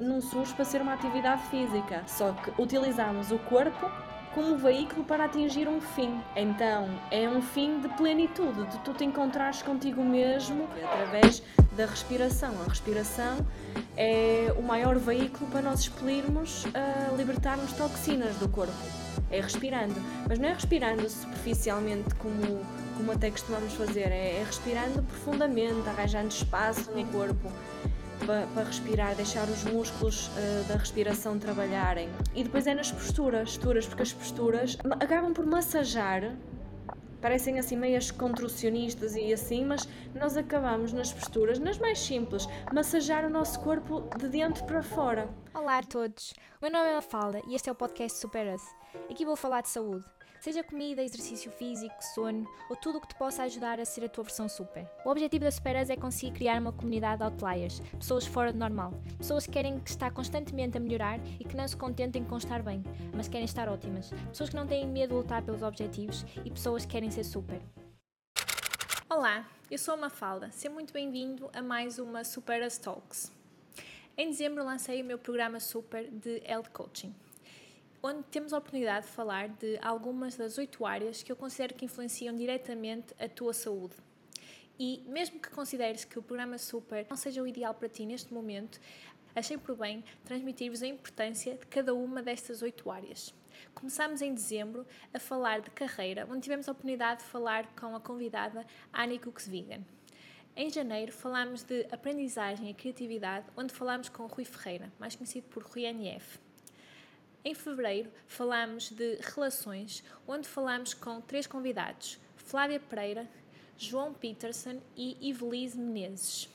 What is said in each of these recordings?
Não surge para ser uma atividade física, só que utilizamos o corpo como veículo para atingir um fim. Então, é um fim de plenitude, de tu te encontrares contigo mesmo através da respiração. A respiração é o maior veículo para nós expelirmos, uh, libertarmos toxinas do corpo. É respirando, mas não é respirando superficialmente como, como até costumamos fazer, é, é respirando profundamente, arranjando espaço no corpo para, para respirar, deixar os músculos uh, da respiração trabalharem. E depois é nas posturas, posturas, porque as posturas acabam por massajar parecem assim meias contracionistas e assim, mas nós acabamos nas posturas, nas mais simples, massajar o nosso corpo de dentro para fora. Olá a todos, o meu nome é Mafalda e este é o podcast Super Us. Aqui vou falar de saúde. Seja comida, exercício físico, sono ou tudo o que te possa ajudar a ser a tua versão super. O objetivo da Superas é conseguir criar uma comunidade de outliers, pessoas fora do normal, pessoas que querem que estar constantemente a melhorar e que não se contentem com estar bem, mas querem estar ótimas, pessoas que não têm medo de lutar pelos objetivos e pessoas que querem ser super. Olá, eu sou a Mafalda. Seja muito bem-vindo a mais uma Superas Talks. Em dezembro lancei o meu programa Super de Health Coaching onde temos a oportunidade de falar de algumas das oito áreas que eu considero que influenciam diretamente a tua saúde. E mesmo que consideres que o programa Super não seja o ideal para ti neste momento, achei por bem transmitir-vos a importância de cada uma destas oito áreas. Começámos em dezembro a falar de carreira, onde tivemos a oportunidade de falar com a convidada Annie Cooksvigan. Em janeiro falámos de aprendizagem e criatividade, onde falámos com Rui Ferreira, mais conhecido por Rui NF. Em fevereiro falámos de relações, onde falámos com três convidados: Flávia Pereira, João Peterson e Ivelise Menezes.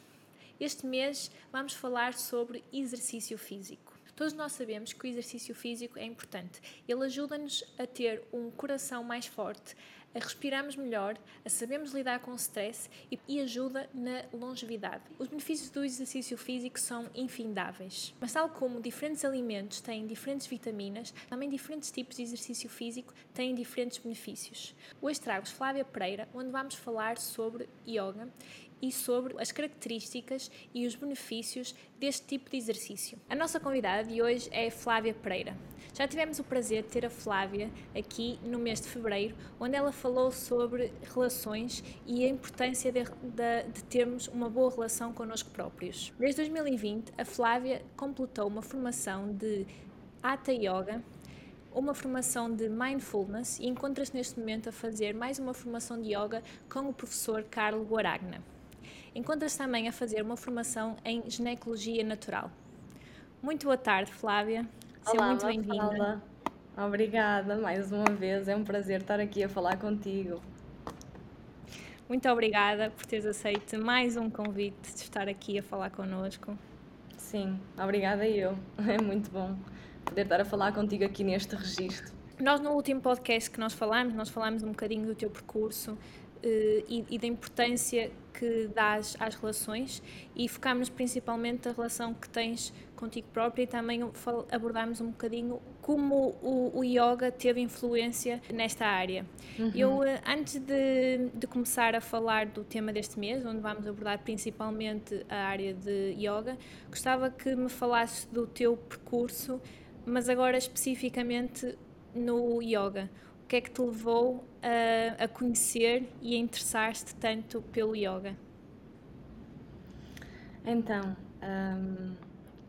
Este mês vamos falar sobre exercício físico. Todos nós sabemos que o exercício físico é importante. Ele ajuda-nos a ter um coração mais forte, a respirarmos melhor, a sabermos lidar com o stress e, e ajuda na longevidade. Os benefícios do exercício físico são infindáveis, mas tal como diferentes alimentos têm diferentes vitaminas, também diferentes tipos de exercício físico têm diferentes benefícios. Hoje trago-vos Flávia Pereira, onde vamos falar sobre yoga e sobre as características e os benefícios deste tipo de exercício. A nossa convidada de hoje é Flávia Pereira. Já tivemos o prazer de ter a Flávia aqui no mês de fevereiro, onde ela falou sobre relações e a importância de, de, de termos uma boa relação connosco próprios. Desde 2020, a Flávia completou uma formação de Hatha Yoga, uma formação de mindfulness e encontra-se neste momento a fazer mais uma formação de yoga com o professor Carlo Guaragna. Encontra-se também a fazer uma formação em ginecologia natural. Muito boa tarde, Flávia. Seja muito bem-vinda. Obrigada mais uma vez, é um prazer estar aqui a falar contigo. Muito obrigada por teres aceito mais um convite de estar aqui a falar connosco. Sim, obrigada eu. É muito bom poder estar a falar contigo aqui neste registro. Nós no último podcast que nós falámos, nós falámos um bocadinho do teu percurso, e, e, da importância que dás às relações e focámos principalmente na relação que tens contigo própria e também abordámos um bocadinho como o, o yoga teve influência nesta área. Uhum. Eu, eh, antes de, de, começar a falar do tema deste mês, onde vamos abordar principalmente a área de yoga, gostava que me falasses do teu percurso, mas agora especificamente no yoga o que é que te levou a, a conhecer e a interessar-te tanto pelo yoga? Então, um,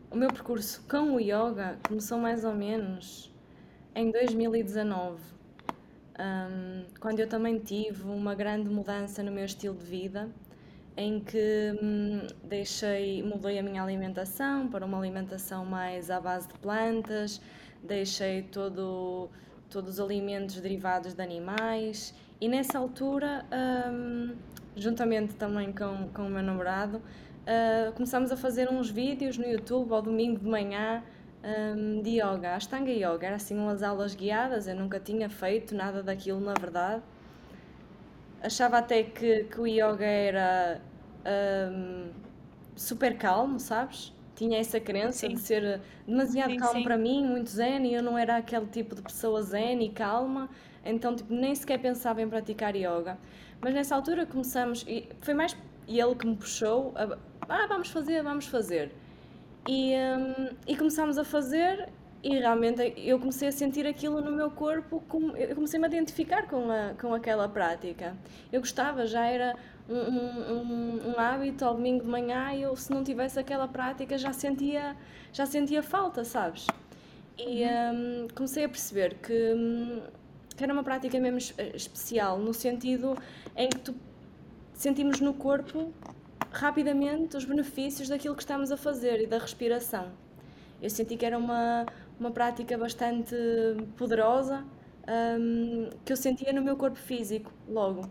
o meu percurso com o yoga começou mais ou menos em 2019, um, quando eu também tive uma grande mudança no meu estilo de vida, em que hum, deixei, mudei a minha alimentação para uma alimentação mais à base de plantas, deixei todo todos os alimentos derivados de animais. E nessa altura, um, juntamente também com, com o meu namorado, uh, começámos a fazer uns vídeos no YouTube ao domingo de manhã um, de yoga, Ashtanga Yoga. Era assim umas aulas guiadas, eu nunca tinha feito nada daquilo na verdade. Achava até que, que o yoga era um, super calmo, sabes? Tinha essa crença sim. de ser demasiado sim, calmo sim. para mim, muito zen, e eu não era aquele tipo de pessoa zen e calma, então tipo, nem sequer pensava em praticar yoga. Mas nessa altura começamos, e foi mais ele que me puxou, a, ah, vamos fazer, vamos fazer. E, um, e começámos a fazer e realmente eu comecei a sentir aquilo no meu corpo, como, eu comecei-me a identificar com, a, com aquela prática. Eu gostava, já era um, um, um, hábito ao domingo de manhã e eu, se não tivesse aquela prática, já sentia, já sentia falta, sabes? E um, comecei a perceber que, hum, que era uma prática mesmo especial, no sentido em que tu sentimos no corpo rapidamente os benefícios daquilo que estamos a fazer e da respiração. Eu senti que era uma, uma prática bastante poderosa um, que eu sentia no meu corpo físico logo.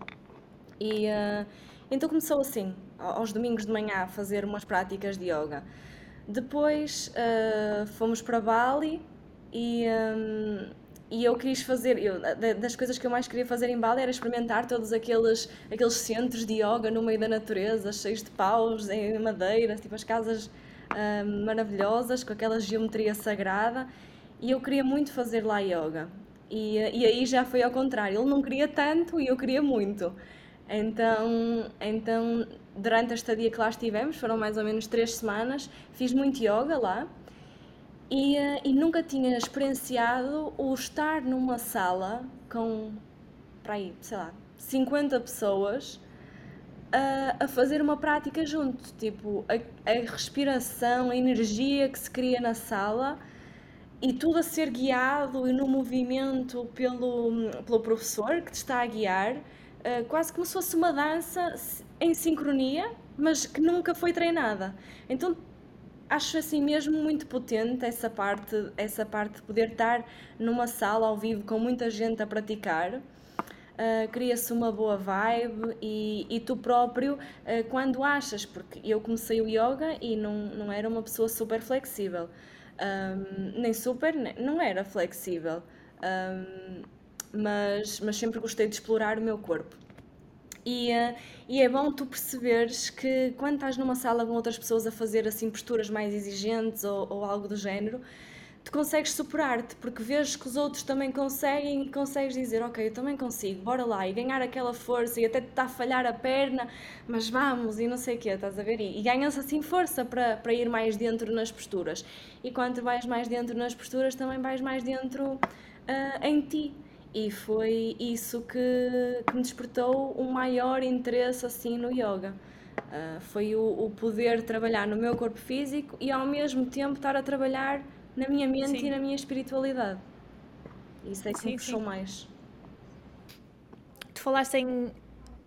E uh, então começou assim, aos domingos de manhã, a fazer umas práticas de yoga. Depois uh, fomos para Bali e, um, e eu quis fazer, eu, das coisas que eu mais queria fazer em Bali era experimentar todos aqueles, aqueles centros de yoga no meio da natureza, cheios de paus, em madeira, tipo as casas maravilhosas, com aquela geometria sagrada, e eu queria muito fazer lá yoga. E, e aí já foi ao contrário, ele não queria tanto e eu queria muito. Então, então durante a estadia que lá estivemos, foram mais ou menos três semanas, fiz muito yoga lá e, e nunca tinha experienciado o estar numa sala com, para aí, sei lá, 50 pessoas a, a fazer uma prática junto, tipo, a, a respiração, a energia que se cria na sala e tudo a ser guiado e no movimento pelo, pelo professor que te está a guiar, uh, quase como se fosse uma dança em sincronia, mas que nunca foi treinada. Então acho assim mesmo muito potente essa parte, essa parte de poder estar numa sala ao vivo com muita gente a praticar uh, cria-se uma boa vibe e, e tu próprio, uh, quando achas, porque eu comecei o yoga e não, não era uma pessoa super flexível, um, nem super, não era flexível, um, mas, mas sempre gostei de explorar o meu corpo. E, uh, e, é bom tu perceberes que quando estás numa sala com outras pessoas a fazer assim posturas mais exigentes ou, ou algo do género, tu consegues superar-te, porque vês que os outros também conseguem e consegues dizer, ok, eu também consigo, bora lá, e ganhar aquela força, e até te está a falhar a perna, mas vamos, e não sei o quê, estás a ver? E, e ganhas assim força para, para ir mais dentro nas posturas. E quando vais mais dentro nas posturas, também vais mais dentro uh, em ti. E foi isso que, que me despertou um maior interesse assim no yoga. Uh, foi o, o poder trabalhar no meu corpo físico e ao mesmo tempo estar a trabalhar na minha mente sim. e na minha espiritualidade. Isso é que sim, me puxou sim. mais. Tu falaste em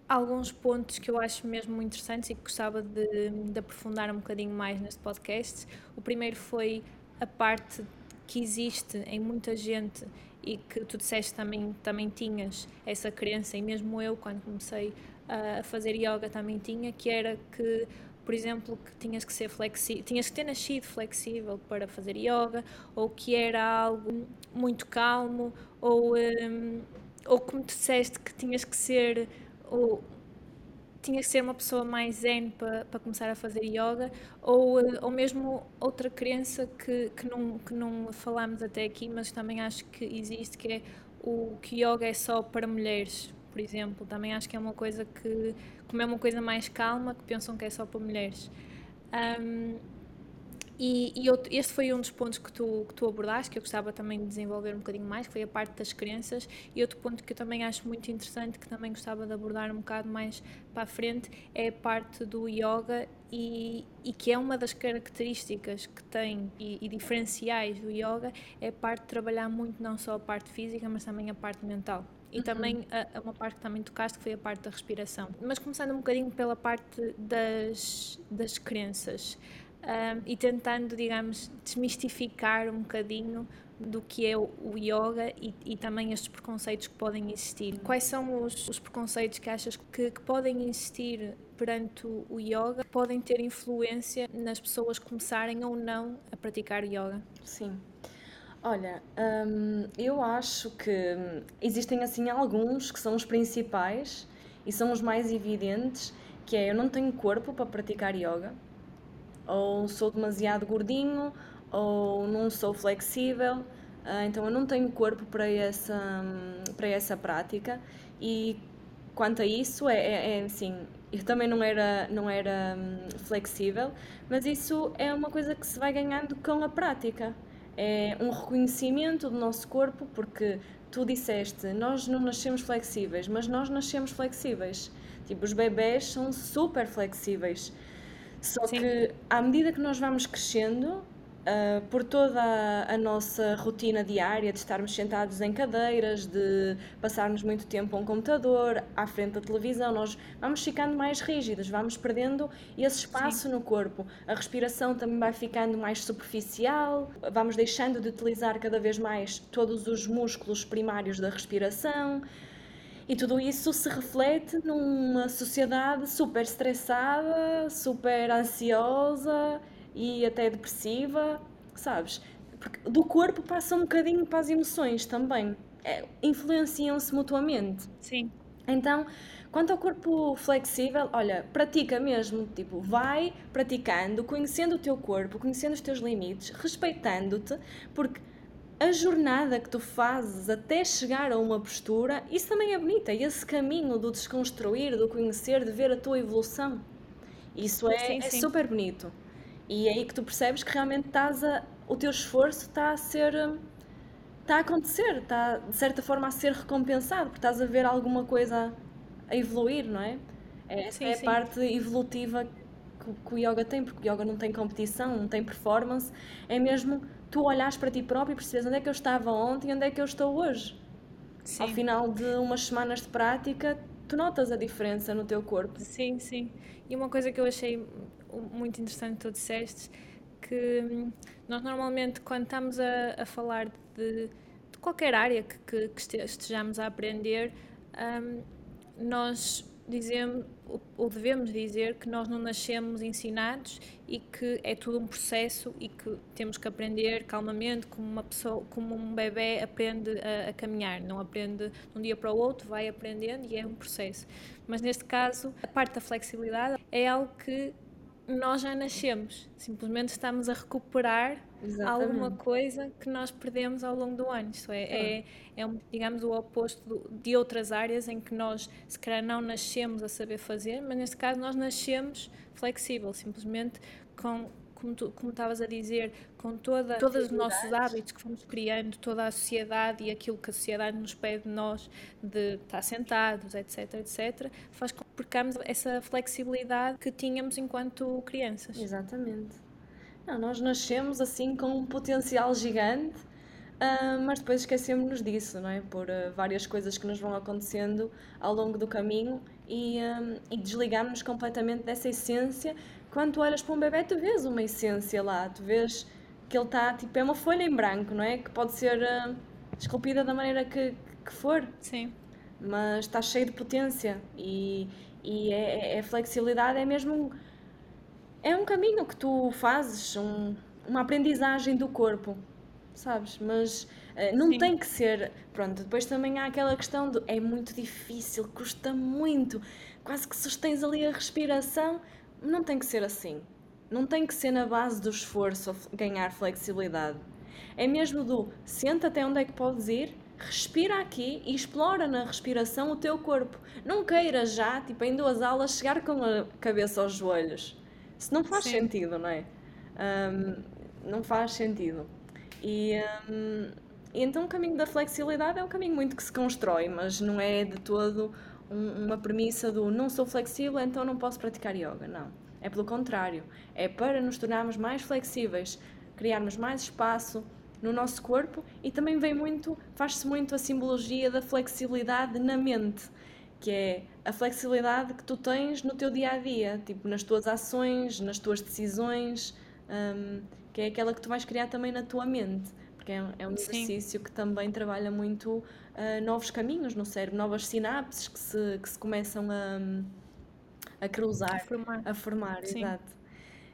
alguns pontos que eu acho mesmo muito interessantes e que gostava de, de aprofundar um bocadinho mais neste podcast. O primeiro foi a parte que existe em muita gente e que tu disseste também, também tinhas essa crença, e mesmo eu, quando comecei a fazer yoga, também tinha, que era que por exemplo, que tinhas que ser flexível, tinhas que ter nascido flexível para fazer yoga, ou que era algo muito calmo, ou, um, ou como disseste que tinhas que ser ou, tinhas que ser uma pessoa mais zen para, para começar a fazer yoga, ou, ou mesmo outra crença que, que, não, que não falámos até aqui, mas também acho que existe, que é o que yoga é só para mulheres, por exemplo. Também acho que é uma coisa que, como é uma coisa mais calma, que pensam que é só para mulheres. Um, e, e outro, este foi um dos pontos que tu, que tu abordaste, que eu gostava também de desenvolver um bocadinho mais, que foi a parte das crenças. E outro ponto que eu também acho muito interessante, que também gostava de abordar um bocado mais para a frente, é a parte do yoga e, e que é uma das características que tem e, e diferenciais do yoga, é a parte de trabalhar muito não só a parte física, mas também a parte mental. E uhum. também a, a, uma parte que também tocaste que foi a parte da respiração. Mas começando um bocadinho pela parte das, das crenças um, e tentando, digamos, desmistificar um bocadinho do que é o, yoga e, e, também estes preconceitos que podem existir. Quais são os, os preconceitos que achas que, que, podem existir perante o, yoga, podem ter influência nas pessoas começarem ou não a praticar yoga? Sim. Olha, hum, eu acho que existem assim alguns que são os principais e são os mais evidentes, que é eu não tenho corpo para praticar yoga, ou sou demasiado gordinho, ou não sou flexível, ah, então eu não tenho corpo para essa, para essa prática e quanto a isso, é, é, é assim, eu também não era, não era hum, flexível, mas isso é uma coisa que se vai ganhando com a prática. É um reconhecimento do nosso corpo, porque tu disseste, nós não nascemos flexíveis, mas nós nascemos flexíveis. Tipo, os bebés são super flexíveis. Só Sim. que à medida que nós vamos crescendo, Uh, por toda a, a, nossa rotina diária de estarmos sentados em cadeiras, de passarmos muito tempo a um computador, à frente da televisão, nós vamos ficando mais rígidos, vamos perdendo esse espaço Sim. no corpo. A respiração também vai ficando mais superficial, vamos deixando de utilizar cada vez mais todos os músculos primários da respiração. E tudo isso se reflete numa sociedade super estressada, super ansiosa e até depressiva, sabes? Porque do corpo passa um bocadinho para as emoções também. É, Influenciam-se mutuamente. Sim. Então, quanto ao corpo flexível, olha, pratica mesmo, tipo, vai praticando, conhecendo o teu corpo, conhecendo os teus limites, respeitando-te, porque a jornada que tu fazes até chegar a uma postura, isso também é bonito, é esse caminho do desconstruir, do conhecer, de ver a tua evolução. Isso é, sim, é sim. é super bonito. E é aí que tu percebes que realmente estás a, o teu esforço está a ser. está a acontecer, está de certa forma a ser recompensado, porque estás a ver alguma coisa a evoluir, não é? é essa sim, é a sim. parte evolutiva que, que, o yoga tem, porque o yoga não tem competição, não tem performance, é mesmo tu olhares para ti próprio e percebes onde é que eu estava ontem e onde é que eu estou hoje. Sim. Ao final de umas semanas de prática, tu notas a diferença no teu corpo. Sim, sim. E uma coisa que eu achei muito interessante que tu disseste, que hum, nós normalmente quando estamos a, a falar de, de, qualquer área que, que, que estejamos a aprender, um, nós dizemos ou devemos dizer que nós não nascemos ensinados e que é tudo um processo e que temos que aprender calmamente como uma pessoa como um bebê aprende a, a, caminhar. Não aprende de um dia para o outro vai aprendendo e é um processo. Mas neste caso a parte da flexibilidade é algo que nós já nascemos, simplesmente estamos a recuperar Exatamente. alguma coisa que nós perdemos ao longo do ano. Isto é, é, é digamos, o oposto de outras áreas em que nós, se calhar, não nascemos a saber fazer, mas neste caso nós nascemos flexível, simplesmente com como tu como estavas a dizer, com toda, todos os nossos hábitos que fomos criando, toda a sociedade e aquilo que a sociedade nos pede de nós, de estar sentados, etc, etc, faz com que percamos essa flexibilidade que tínhamos enquanto crianças. Exatamente. Não, nós nascemos assim com um potencial gigante, uh, mas depois esquecemos-nos disso, não é? Por uh, várias coisas que nos vão acontecendo ao longo do caminho e, um, e desligamos-nos completamente dessa essência quando tu olhas para um bebê, tu vês uma essência lá, tu vês que ele está, tipo, é uma folha em branco, não é? Que pode ser esculpida da maneira que, que for. Sim. Mas está cheio de potência e, e é, é, é flexibilidade, é mesmo é um caminho que tu fazes, um, uma aprendizagem do corpo, sabes? Mas uh, não Sim. tem que ser. Pronto, depois também há aquela questão de é muito difícil, custa muito, quase que sustens ali a respiração não tem que ser assim. Não tem que ser na base do esforço ganhar flexibilidade. É mesmo do senta até onde é que podes ir, respira aqui e explora na respiração o teu corpo. Não queiras já, tipo, em duas aulas, chegar com a cabeça aos joelhos. Isso não faz Sim. sentido, não é? Um, não faz sentido. E, um, e então o caminho da flexibilidade é um caminho muito que se constrói, mas não é de todo um, uma premissa do não sou flexível, então não posso praticar yoga. Não. É pelo contrário. É para nos tornarmos mais flexíveis, criarmos mais espaço no nosso corpo e também vem muito, faz-se muito a simbologia da flexibilidade na mente, que é a flexibilidade que tu tens no teu dia a dia, tipo nas tuas ações, nas tuas decisões, um, que é aquela que tu vais criar também na tua mente, porque é, é um exercício Sim. que também trabalha muito uh, novos caminhos no cérebro, novas sinapses que se, que se começam a, a cruzar, a formar, a formar exato.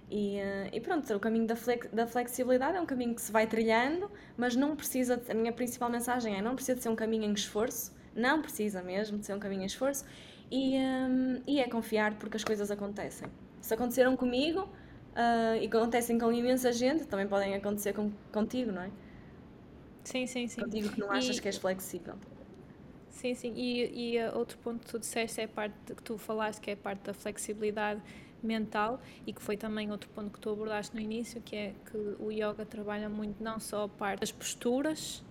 E, uh, e, pronto, o caminho da, flex, da flexibilidade é um caminho que se vai trilhando, mas não precisa, a minha principal mensagem é não precisa de ser um caminho em esforço, não precisa mesmo de ser um caminho em esforço, e, um, e é confiar porque as coisas acontecem. Se aconteceram comigo uh, e acontecem com imensa gente, também podem acontecer com, contigo, não é? Sim, sim, sim. Contigo que não achas e... que és flexível. Sim, sim. E, e outro ponto que tu disseste é a parte que tu falaste, que é a parte da flexibilidade mental e que foi também outro ponto que tu abordaste no início, que é que o yoga trabalha muito não só a parte das posturas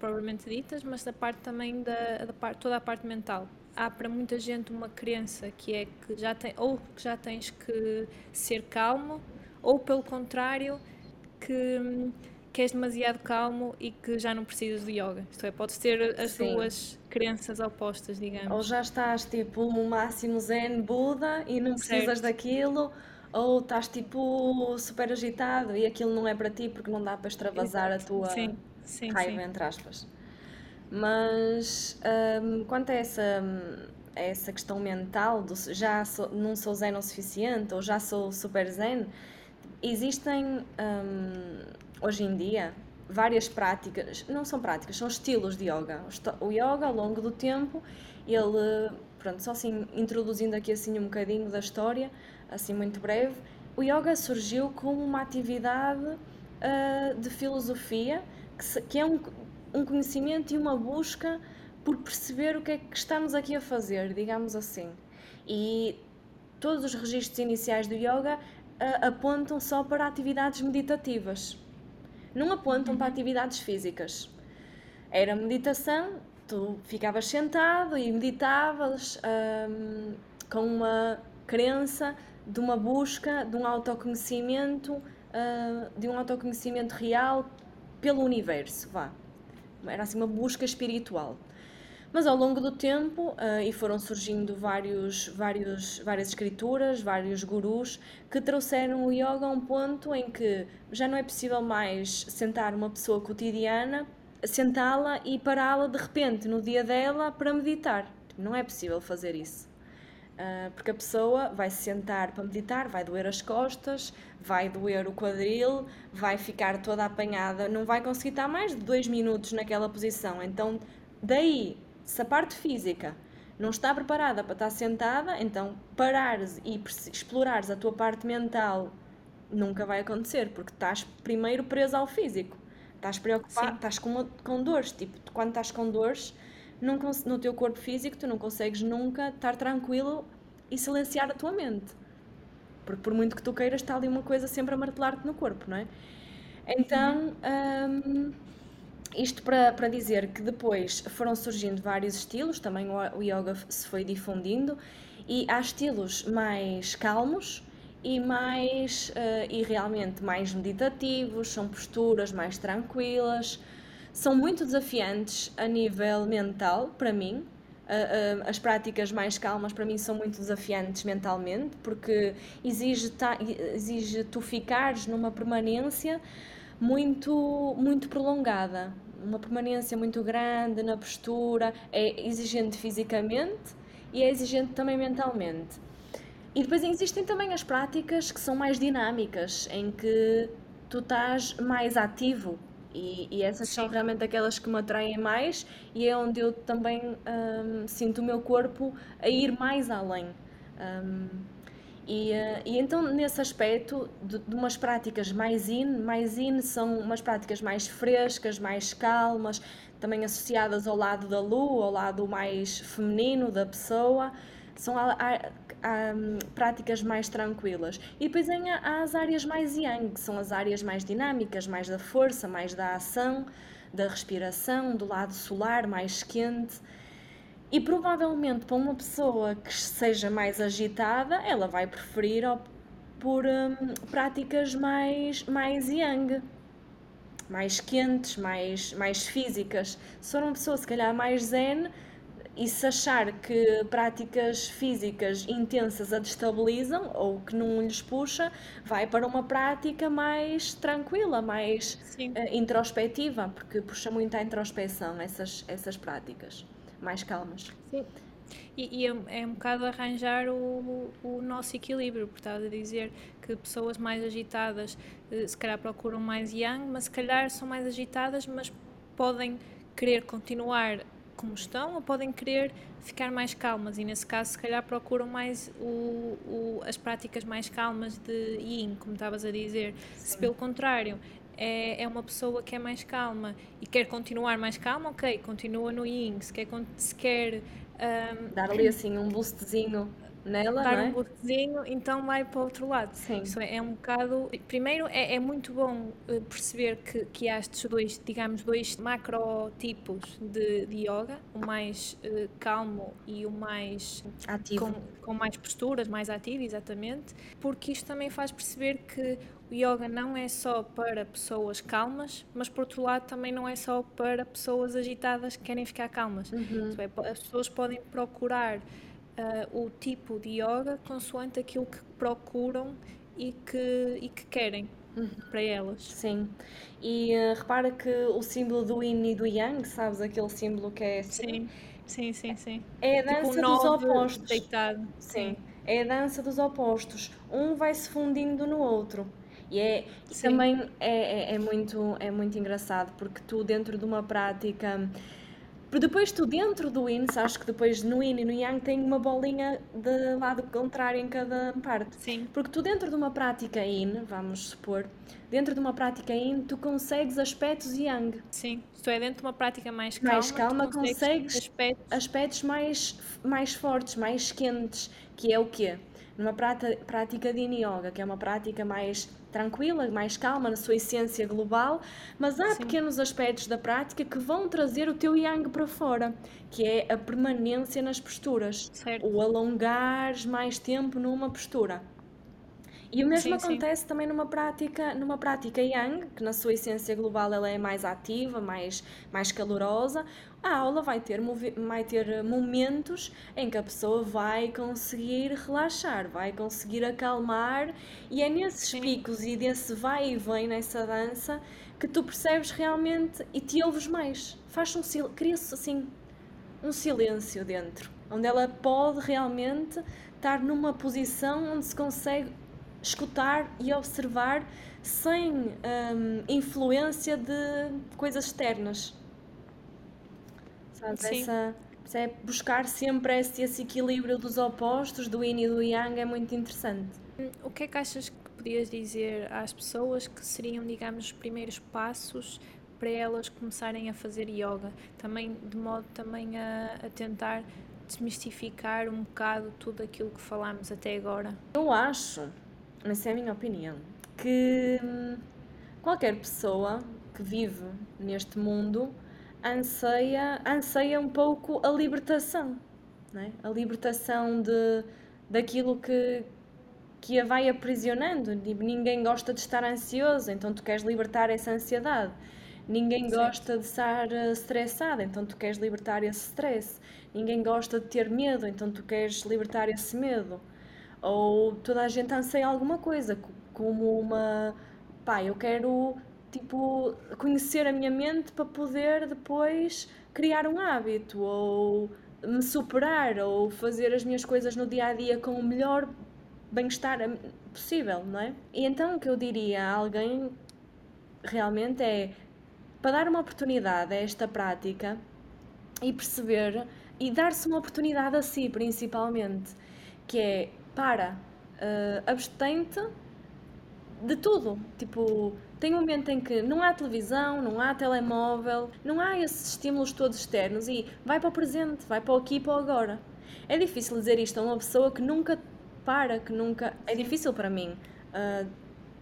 propriamente ditas, mas da parte também da, da parte, toda a parte mental. Há para muita gente uma crença que é que já tem ou que já tens que ser calmo ou pelo contrário que que és demasiado calmo e que já não precisas de yoga. Isto é, podes ter as Sim. duas crenças opostas, digamos. Ou já estás tipo no máximo zen Buda e não precisas certo. daquilo, ou estás tipo super agitado e aquilo não é para ti porque não dá para extravasar Exato. a tua sim, sim, raiva, sim. entre aspas. Mas um, quanto a essa, a essa questão mental, do já sou, não sou zen o suficiente ou já sou super zen, existem. Um, hoje em dia, várias práticas, não são práticas, são estilos de yoga. O yoga, ao longo do tempo, ele, pronto, só assim introduzindo aqui assim um bocadinho da história, assim muito breve, o yoga surgiu como uma atividade uh, de filosofia, que, se, que é um, um conhecimento e uma busca por perceber o que é que estamos aqui a fazer, digamos assim. E todos os registros iniciais do yoga uh, apontam só para atividades meditativas não apontam para atividades físicas. Era meditação, tu ficavas sentado e meditavas hum, com uma crença de uma busca de um autoconhecimento, uh, de um autoconhecimento real pelo universo, vá. Era assim uma busca espiritual. Mas ao longo do tempo, uh, e foram surgindo vários, vários, várias escrituras, vários gurus, que trouxeram o yoga a um ponto em que já não é possível mais sentar uma pessoa cotidiana, sentá-la e pará-la de repente no dia dela para meditar. Não é possível fazer isso. Uh, porque a pessoa vai se sentar para meditar, vai doer as costas, vai doer o quadril, vai ficar toda apanhada, não vai conseguir estar mais de dois minutos naquela posição. Então, daí se a parte física não está preparada para estar sentada, então parares e explorares a tua parte mental nunca vai acontecer, porque estás primeiro preso ao físico. Estás preocupado, estás com, com dores. Tipo, quando estás com dores no teu corpo físico, tu não consegues nunca estar tranquilo e silenciar a tua mente. Porque por muito que tu queiras, está ali uma coisa sempre a martelar-te no corpo, não é? Então, hum, isto para, para dizer que depois foram surgindo vários estilos, também o, o yoga se foi difundindo, e há estilos mais calmos e mais uh, e realmente mais meditativos, são posturas mais tranquilas, são muito desafiantes a nível mental para mim. As práticas mais calmas para mim são muito desafiantes mentalmente porque exige, exige tu ficares numa permanência muito, muito prolongada, uma permanência muito grande na postura, é exigente fisicamente e é exigente também mentalmente. E depois existem também as práticas que são mais dinâmicas, em que tu estás mais ativo e, e essas Sim. são realmente aquelas que me atraem mais e é onde eu também hum, sinto o meu corpo a ir mais além. Hum, e, eh, e então, nesse aspecto, de, de, umas práticas mais in, mais in são umas práticas mais frescas, mais calmas, também associadas ao lado da lua, ao lado mais feminino da pessoa, são a, práticas mais tranquilas. E depois há as áreas mais yang, que são as áreas mais dinâmicas, mais da força, mais da ação, da respiração, do lado solar, mais quente. E provavelmente para uma pessoa que seja mais agitada, ela vai preferir por hum, práticas mais, mais yang, mais quentes, mais, mais físicas. Se for uma pessoa se calhar mais zen e se achar que práticas físicas intensas a destabilizam ou que não lhes puxa, vai para uma prática mais tranquila, mais uh, introspectiva, porque puxa muito a introspeção essas, essas práticas mais calmas. Sim. E, e é, é, um bocado arranjar o, o nosso equilíbrio, porque estás a dizer que pessoas mais agitadas eh, se calhar procuram mais yang, mas se calhar são mais agitadas, mas podem querer continuar como estão ou podem querer ficar mais calmas e nesse caso se calhar procuram mais o, o, as práticas mais calmas de yin, como estavas a dizer. Sim. Se pelo contrário é, é uma pessoa que é mais calma e quer continuar mais calma, ok, continua no Yin. Se quer, se quer um, dar ali assim um boostzinho nela, dar não é? um boostzinho, então vai para o outro lado. Sim. Isso é, é um bocado. Primeiro, é, é muito bom uh, perceber que, que há estes dois, digamos, dois macrotipos de, de yoga, o mais uh, calmo e o mais ativo. Com, com mais posturas, mais ativo, exatamente, porque isto também faz perceber que o yoga não é só para pessoas calmas, mas por outro lado também não é só para pessoas agitadas que querem ficar calmas. Uhum. É, as pessoas podem procurar uh, o tipo de yoga consoante aquilo que procuram e que, e que querem. Uhum. Para elas. Sim. E uh, repara que o símbolo do yin e do yang, sabes? Aquele símbolo que é assim. Sim, sim, sim. sim. É a tipo dança tipo dos opostos. Deitado. Sim. sim. É a dança dos opostos. Um vai se fundindo no outro. E, é, também é, é, é, muito, é muito engraçado porque tu, dentro de uma prática. Depois tu dentro do yin, sabes que depois no yin e no yang tem uma bolinha de lado contrário em cada parte. Sim. Porque tu dentro de uma prática yin, vamos supor, dentro de uma prática yin, tu consegues aspectos yang. Sim. Se tu é dentro de uma prática mais calma, mais calma consegues, consegues aspectos... aspectos mais, mais fortes, mais quentes, que é o quê? Numa prática de yoga, que é uma prática mais tranquila, mais calma na sua essência global, mas há Sim. pequenos aspectos da prática que vão trazer o teu yang para fora, que é a permanência nas posturas, certo. o alongar mais tempo numa postura. E o mesmo sim, acontece sim. também numa prática, numa prática yang, que na sua essência global ela é mais ativa, mais, mais calorosa. A aula vai ter, vai ter momentos em que a pessoa vai conseguir relaxar, vai conseguir acalmar, e é nesses sim. picos e desse vai e vem nessa dança que tu percebes realmente e te ouves mais. Faz um cria-se assim um silêncio dentro, onde ela pode realmente estar numa posição onde se consegue escutar e observar sem um, influência de coisas externas. Sabes? Essa, é buscar sempre esse, esse equilíbrio dos opostos, do yin e do yang, é muito interessante. O que é que achas que podias dizer às pessoas que seriam, digamos, os primeiros passos para elas começarem a fazer yoga? Também, de modo também a, a tentar desmistificar um bocado tudo aquilo que falámos até agora? Eu acho essa é a minha opinião, que hum, qualquer pessoa que vive neste mundo anseia, anseia um pouco a libertação, é? a libertação de, daquilo que, que a vai aprisionando. Tipo, ninguém gosta de estar ansioso, então tu queres libertar essa ansiedade. Ninguém Sim. gosta de estar eh, estressado, então tu queres libertar esse stress. Ninguém gosta de ter medo, então tu queres libertar esse medo ou toda a gente anseia alguma coisa, como uma. Pá, eu quero, tipo, conhecer a minha mente para poder depois criar um hábito, ou me superar, ou fazer as minhas coisas no dia a dia com o melhor bem-estar possível, não é? E então o que eu diria a alguém realmente é para dar uma oportunidade a esta prática e perceber e dar-se uma oportunidade a si, principalmente, que é para, uh, abstente de tudo. Tipo, tem um momento em que não há televisão, não há telemóvel, não há esses estímulos todos externos e vai para o presente, vai para o aqui e para o agora. É difícil dizer isto a uma pessoa que nunca para, que nunca. É difícil para mim uh,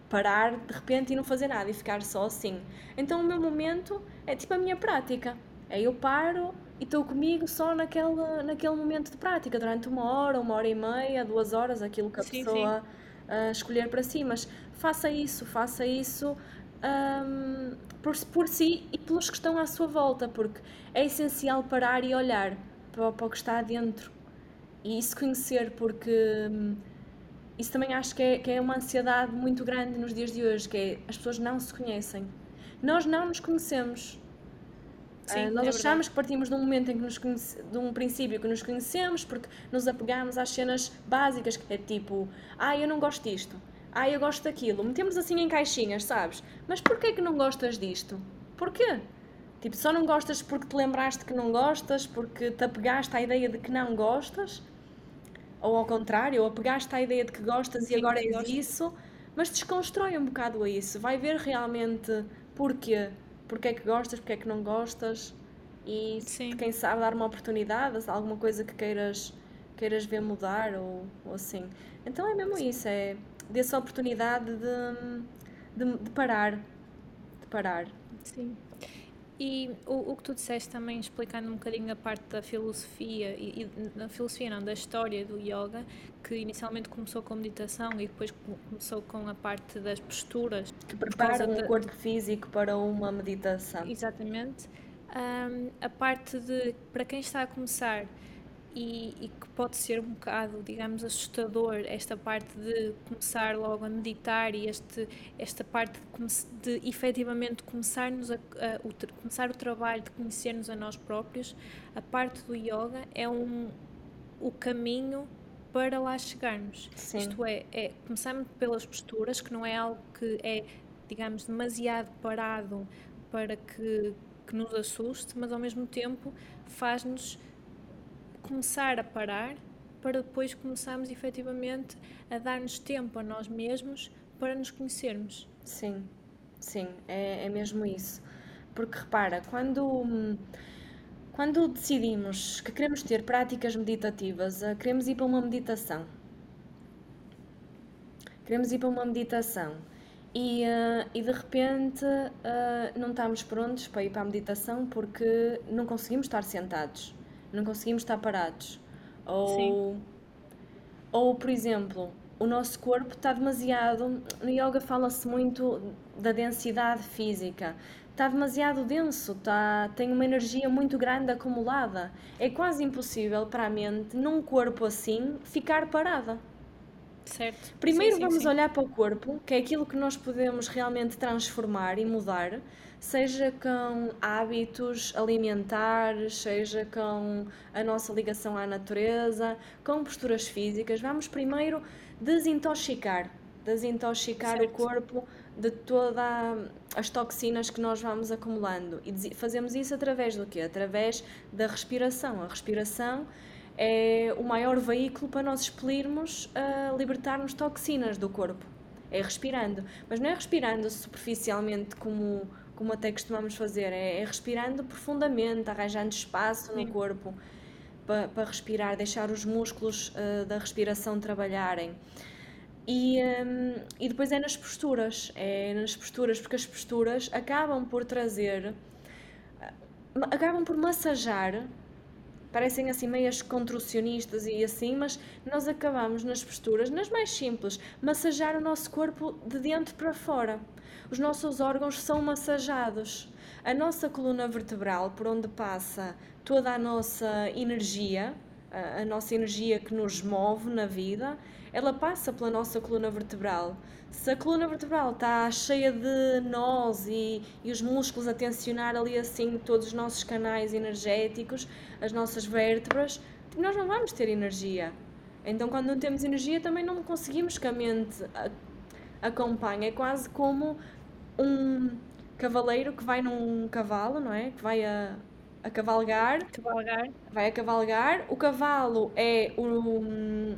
parar de repente e não fazer nada e ficar só assim. Então o meu momento é tipo a minha prática. É eu paro, e estou comigo só naquele, naquele momento de prática, durante uma hora, uma hora e meia, duas horas, aquilo que a sim, pessoa sim. Uh, escolher para si. Mas faça isso, faça isso um, por, por si e pelos que estão à sua volta, porque é essencial parar e olhar para, para o que está dentro e isso conhecer, porque um, isso também acho que é, que é uma ansiedade muito grande nos dias de hoje, que é as pessoas não se conhecem. Nós não nos conhecemos. Sim, uh, nós é achamos que partimos de um momento em que nos conhece, de um princípio que nos conhecemos porque nos apegamos às cenas básicas, que é tipo, ah, eu não gosto disto, ah, eu gosto daquilo. Metemos assim em caixinhas, sabes? Mas porquê que não gostas disto? Porquê? Tipo, só não gostas porque te lembraste que não gostas, porque te apegaste à ideia de que não gostas? Ou ao contrário, ou apegaste à ideia de que gostas Sim, e agora é isso? mas desconstrói um bocado isso. Vai ver realmente porquê. Porquê é que gostas, porquê é que não gostas. E Sim. quem sabe dar uma oportunidade, alguma coisa que queiras, queiras ver mudar ou, ou assim. Então é mesmo isso, é dessa oportunidade de, de, de parar. De parar. Sim. E o, o que tu disseste também, explicando um bocadinho a parte da filosofia, e, e da filosofia não, da história do yoga, que inicialmente começou com meditação e depois começou com a parte das posturas. Que preparam o corpo físico para uma meditação. Exatamente. Um, a parte de, para quem está a começar, e, e, que pode ser um bocado, digamos, assustador esta parte de começar logo a meditar e este, esta parte de, de efetivamente começarmos a, a, o, começar o trabalho de conhecermos a nós próprios, a parte do yoga é um, o caminho para lá chegarmos. Sim. Isto é, é começarmos pelas posturas, que não é algo que é, digamos, demasiado parado para que, que nos assuste, mas ao mesmo tempo faz-nos começar a parar para depois começarmos efetivamente a dar-nos tempo a nós mesmos para nos conhecermos. Sim, sim, é, é mesmo isso. Porque repara, quando, quando decidimos que queremos ter práticas meditativas, eh, queremos ir para uma meditação. Queremos ir para uma meditação e, uh, e de repente uh, não estamos prontos para ir para a meditação porque não conseguimos estar sentados não conseguimos estar parados. Ou, ou por exemplo, o nosso corpo está demasiado. No yoga fala-se muito da densidade física. Está demasiado denso, está, tem uma energia muito grande acumulada. É quase impossível para a mente, num corpo assim, ficar parada. Certo. Primeiro sim, sim, vamos sim. olhar para o corpo, que é aquilo que nós podemos realmente transformar e mudar seja com hábitos alimentares, seja com a nossa ligação à natureza, com posturas físicas. Vamos primeiro desintoxicar, desintoxicar certo. o corpo de todas as toxinas que nós vamos acumulando. E fazemos isso através do quê? Através da respiração. A respiração é o maior veículo para nós expelirmos, uh, libertarmos toxinas do corpo. É respirando. Mas não é respirando superficialmente como como até costumamos fazer, é, é respirando profundamente, arranjando espaço no corpo para, para respirar, deixar os músculos uh, da respiração trabalharem. E, um, e depois é nas posturas, é nas posturas, porque as posturas acabam por trazer, acabam por massajar, parecem assim meias contorcionistas e assim, mas nós acabamos nas posturas, nas mais simples, massajar o nosso corpo de dentro para fora os nossos órgãos são massajados. A nossa coluna vertebral, por onde passa toda a nossa energia, a, nossa energia que nos move na vida, ela passa pela nossa coluna vertebral. Se a coluna vertebral está cheia de nós e, e, os músculos a tensionar ali assim todos os nossos canais energéticos, as nossas vértebras, nós não vamos ter energia. Então, quando não temos energia, também não conseguimos que a mente acompanhe. É quase como um cavaleiro que vai num cavalo, não é? Que vai a, a cavalgar. Cavalgar. Vai a cavalgar. O cavalo é o,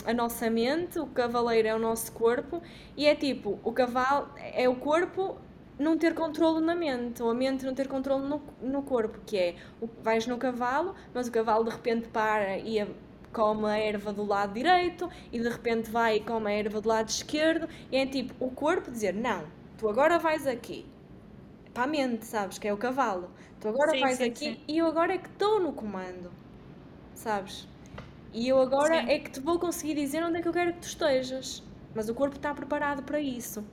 a nossa mente, o cavaleiro é o nosso corpo. E é tipo, o cavalo é o corpo não ter controle na mente, ou a mente não ter controle no, no corpo, que é, o, vais no cavalo, mas o cavalo de repente para e a, come a erva do lado direito, e de repente vai e come a erva do lado esquerdo, e é tipo, o corpo dizer, não, tu agora vais aqui. Para a mente, sabes? Que é o cavalo. Tu agora sim, vais sim, aqui sim. e eu agora é que estou no comando. Sabes? E eu agora é que te vou conseguir dizer onde é que eu quero que tu estejas. Mas o corpo está preparado para isso.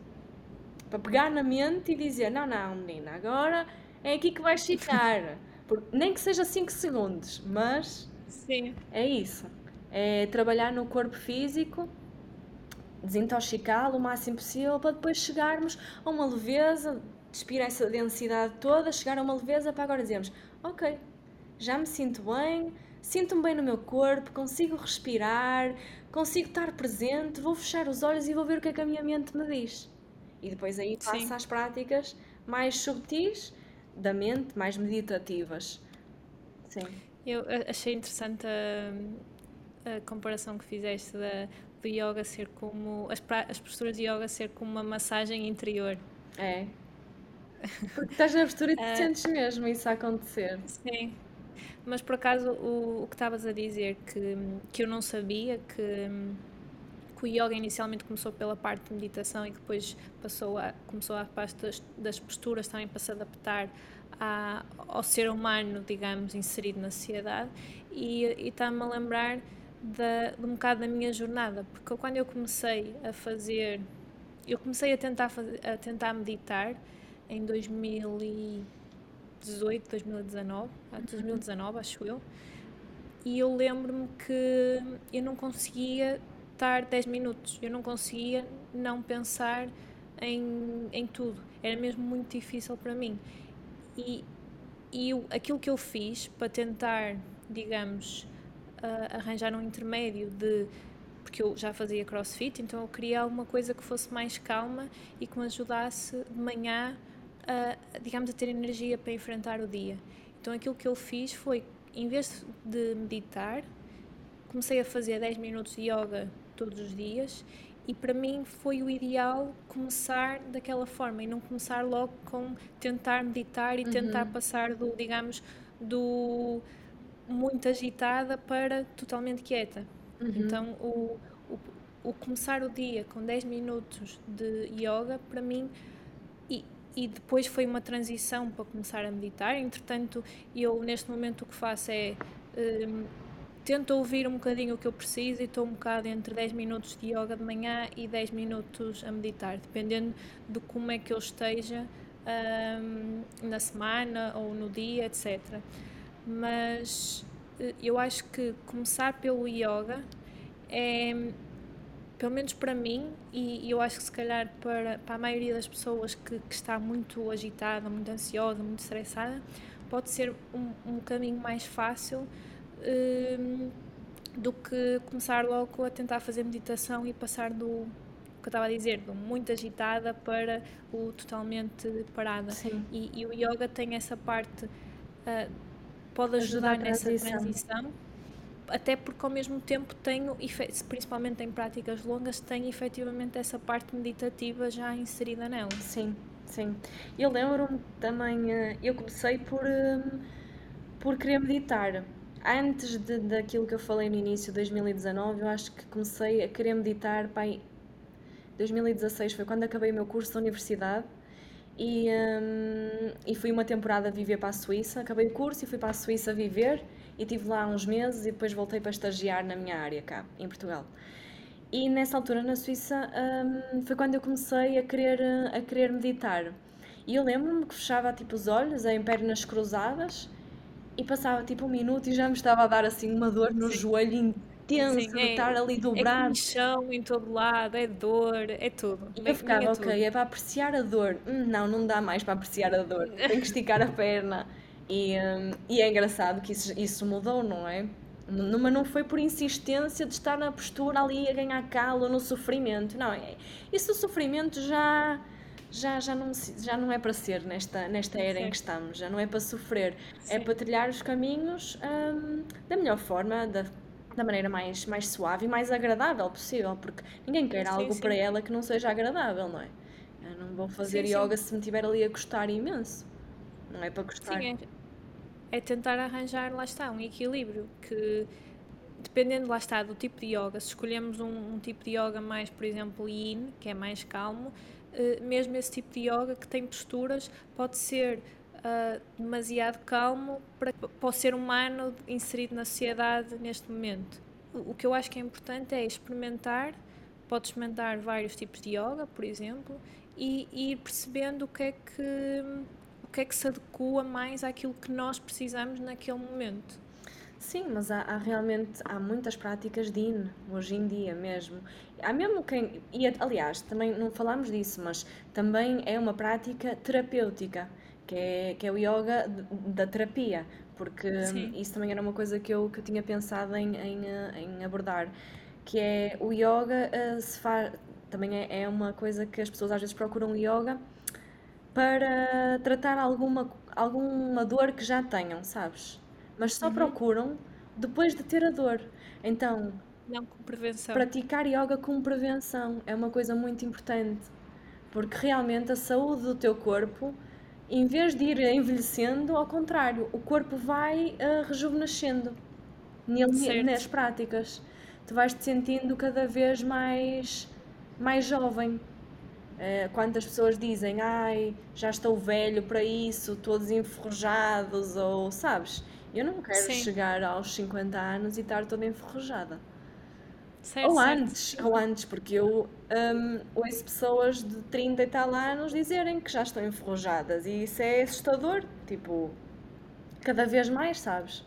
Para pegar na mente e dizer: não, não, menina, agora é aqui que vais ficar. Nem que seja 5 segundos, mas Sim. é isso. É trabalhar no corpo físico desintoxicá-lo o máximo possível para depois chegarmos a uma leveza, despir essa densidade toda, chegar a uma leveza para agora dizermos: Ok, já me sinto bem, sinto-me bem no meu corpo, consigo respirar, consigo estar presente, vou fechar os olhos e vou ver o que é que a minha mente me diz. E depois aí passo às práticas mais subtis da mente, mais meditativas. Sim. Eu achei interessante a, a comparação que fizeste da do yoga ser como. As, as posturas de yoga ser como uma massagem interior. É. Porque estás na postura e te uh, sentes mesmo isso a acontecer. Sim. Mas por acaso o, o que estavas a dizer que, que eu não sabia que, que o yoga inicialmente começou pela parte de meditação e que depois passou a, começou a parte das, das posturas também para se adaptar à, ao ser humano, digamos, inserido na sociedade e, e está-me a lembrar da, de um bocado da minha jornada, porque quando eu comecei a fazer, eu comecei a tentar, fazer, a tentar meditar em 2018, 2019, 2019 acho eu, e eu lembro-me que eu não conseguia estar 10 minutos, eu não conseguia não pensar em, em tudo, era mesmo muito difícil para mim. E, e eu, aquilo que eu fiz para tentar, digamos, uh, arranjar um intermédio de porque eu já fazia crossfit, então eu queria alguma coisa que fosse mais calma e que me ajudasse de manhã a, digamos, a ter energia para enfrentar o dia. Então aquilo que eu fiz foi, em vez de meditar, comecei a fazer 10 minutos de yoga todos os dias e para mim foi o ideal começar daquela forma e não começar logo com tentar meditar e uhum. tentar passar do, digamos, do muito agitada para totalmente quieta. Uhum. Então, o, o, o, começar o dia com 10 minutos de yoga, para mim, e, depois foi uma transição para começar a meditar. Entretanto, eu neste momento o que faço é. Um, tento ouvir um bocadinho o que eu preciso e estou um bocado entre 10 minutos de yoga de manhã e 10 minutos a meditar, dependendo de como é que eu esteja um, na semana ou no dia, etc mas eh, eu acho que começar pelo yoga é, pelo menos para mim, e eu acho que se calhar para, para a maioria das pessoas que, que está muito agitada, muito ansiosa, muito estressada, pode ser um, um caminho mais fácil um, do que começar logo a tentar fazer meditação e passar do que eu estava a dizer, do muito agitada para o totalmente parada. E, e, o yoga tem essa parte uh, pode ajudar nessa transição, até porque ao mesmo tempo tenho, principalmente em práticas longas, tenho efetivamente essa parte meditativa já inserida nela. Sim, sim. Eu lembro-me também, eh, eu comecei por, eh, por querer meditar. Antes de, daquilo que eu falei no início de 2019, eu acho que comecei a querer meditar. Pai, 2016 foi quando acabei o meu curso da universidade e, um, e fui uma temporada viver para a Suíça. Acabei o curso e fui para a Suíça viver e tive lá uns meses e depois voltei para estagiar na minha área cá, em Portugal. E nessa altura na Suíça um, foi quando eu comecei a querer, a querer meditar. E eu lembro-me que fechava tipo os olhos em pernas cruzadas e passava tipo um minuto e já me estava a dar assim uma dor no Sim. joelho tenso, Sim, é, estar ali dobrado. É chão em todo lado, é dor, é tudo. E eu ficava, é ok, é para apreciar a dor. Hum, não, não dá mais para apreciar a dor. Tenho que esticar a perna. E, um, e é engraçado que isso, isso mudou, não é? Mas não foi por insistência de estar na postura ali a ganhar calo no sofrimento. Não, é, isso do sofrimento já já, já, não, já não é para ser nesta, nesta era Sim. em que estamos, já não é para sofrer, é Sim. é para trilhar os caminhos um, da melhor forma, da da maneira mais, mais suave e mais agradável possível, porque ninguém quer sim, algo sim. para ela que não seja agradável, não é? Eu não vou fazer sim, yoga se me estiver ali a gostar imenso. Não é para gostar. Sim, é, é tentar arranjar, lá está, um equilíbrio que dependendo lá está do tipo de yoga, se escolhemos um, um tipo de yoga mais, por exemplo, yin, que é mais calmo, uh, mesmo esse tipo de yoga que tem posturas pode ser uh, demasiado calmo para, para o ser humano inserido na sociedade neste momento. O, o que eu acho que é importante é experimentar, pode experimentar vários tipos de yoga, por exemplo, e, e ir percebendo o que é que o que é que se adequa mais àquilo que nós precisamos naquele momento. Sim, mas há, há, realmente há muitas práticas de IN hoje em dia mesmo. Há mesmo quem. E, aliás, também não falamos disso, mas também é uma prática terapêutica que é, que é o yoga da terapia, porque Sim. isso também era uma coisa que eu, que eu tinha pensado em, em, eh, em abordar, que é o yoga uh, se faz, também é, é uma coisa que as pessoas às vezes procuram yoga para tratar alguma, alguma dor que já tenham, sabes? Mas só uhum. procuram depois de ter a dor. Então, Não com prevenção. Praticar yoga com prevenção é uma coisa muito importante, porque realmente a saúde do teu corpo, em vez de ir envelhecendo, ao contrário, o corpo vai uh, rejuvenescendo nele, nas práticas. Tu vais te sentindo cada vez mais, mais jovem. Uh, quantas pessoas dizem, ai, já estou velho para isso, todos enferrujados, ou sabes? Eu não quero Sim. chegar aos 50 anos e estar toda enferrujada. Certo, ou antes, certo. ou antes, porque eu um, ouço pessoas de 30 e tal anos dizerem que já estão enferrujadas e isso é assustador, tipo, cada vez mais, sabes?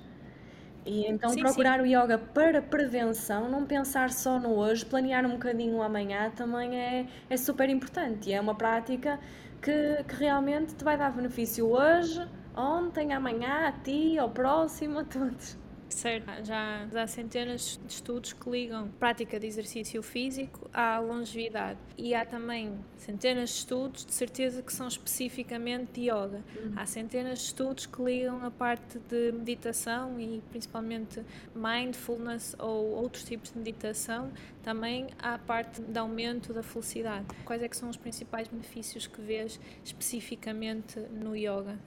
E então sim, procurar sim. o yoga para prevenção, não pensar só no hoje, planear um bocadinho o amanhã também é, é super importante e é uma prática que, que realmente te vai dar benefício hoje, ontem, amanhã, a ti, ao próximo, a todos. Certo, já há centenas de estudos que ligam prática de exercício físico à longevidade. E há também centenas de estudos, de certeza, que são especificamente de yoga. Uhum. Há centenas de estudos que ligam a parte de meditação e principalmente mindfulness ou outros tipos de meditação também à parte de aumento da felicidade. Quais é que são os principais benefícios que vês especificamente no yoga?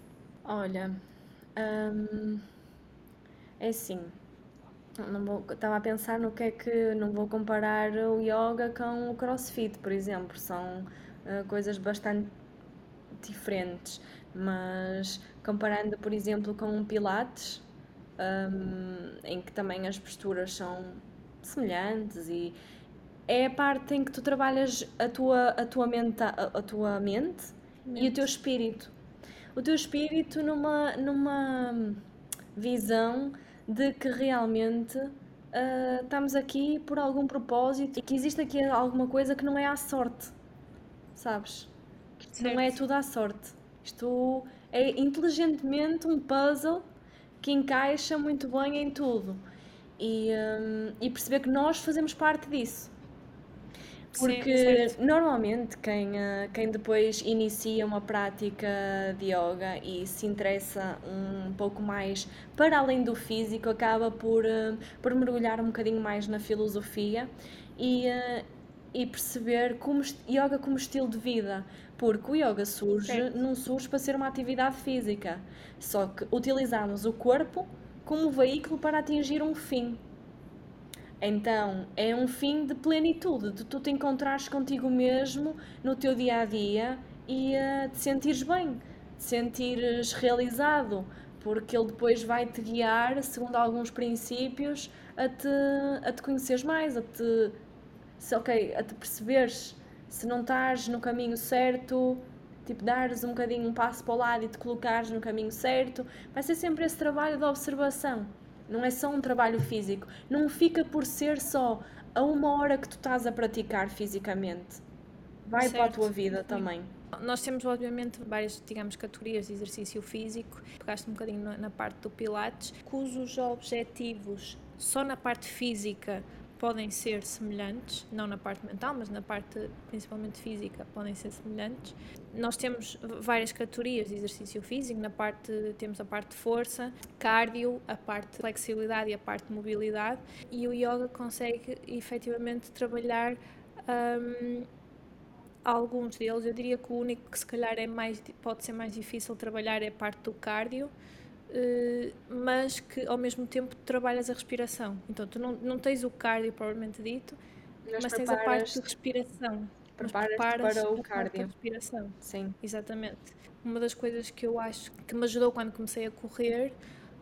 Olha, hum, é assim, não vou, estava a pensar no que é que não vou comparar o yoga com o crossfit, por exemplo, são uh, coisas bastante diferentes, mas comparando, por exemplo, com um pilates, um, em que também as posturas são semelhantes e é a parte em que tu trabalhas a tua, a tua, mente, a, a tua mente, mente, e o teu espírito. O teu espírito numa, numa visão de que realmente uh, estamos aqui por algum propósito e que existe aqui alguma coisa que não é à sorte, sabes? Certo. Não é tudo à sorte. Isto é inteligentemente um puzzle que encaixa muito bem em tudo. E, um, e perceber que nós fazemos parte disso. Porque Sim, normalmente quem, eh, quem depois inicia uma prática de yoga e se interessa um pouco mais para além do físico, acaba por, eh, por mergulhar um bocadinho mais na filosofia e, eh, e perceber como, yoga como estilo de vida. Porque o yoga surge, certo. não surge para ser uma atividade física, só que utilizamos o corpo como veículo para atingir um fim. Então, é um fim de plenitude, de tu te encontrares contigo mesmo no teu dia a dia e uh, te sentires bem, te sentires realizado, porque ele depois vai te guiar, segundo alguns princípios, a te, a te conheceres mais, a te, se, okay, a te perceberes se não estás no caminho certo, tipo, dares um bocadinho um passo para o lado e te colocares no caminho certo. Vai ser sempre esse trabalho de observação. Não é só um trabalho físico. Não fica por ser só a uma hora que tu estás a praticar fisicamente. Vai certo. para a tua vida também. Nós temos, obviamente, várias, digamos, categorias de exercício físico. Pegaste um bocadinho na parte do Pilates, cujos objetivos só na parte física podem ser semelhantes, não na parte mental, mas na parte principalmente física, podem ser semelhantes. Nós temos várias categorias de exercício físico, na parte temos a parte de força, cardio, a parte de flexibilidade e a parte de mobilidade, e o yoga consegue efetivamente trabalhar um, alguns deles. Eu diria que o único que se calhar é mais pode ser mais difícil trabalhar é a parte do cardio mas que ao mesmo tempo trabalhas a respiração. Então tu não, não tens o cardio propriamente dito, mas, mas tens a parte de respiração. Preparas para o cardio. respiração. Sim. Exatamente. Uma das coisas que eu acho que me ajudou quando comecei a correr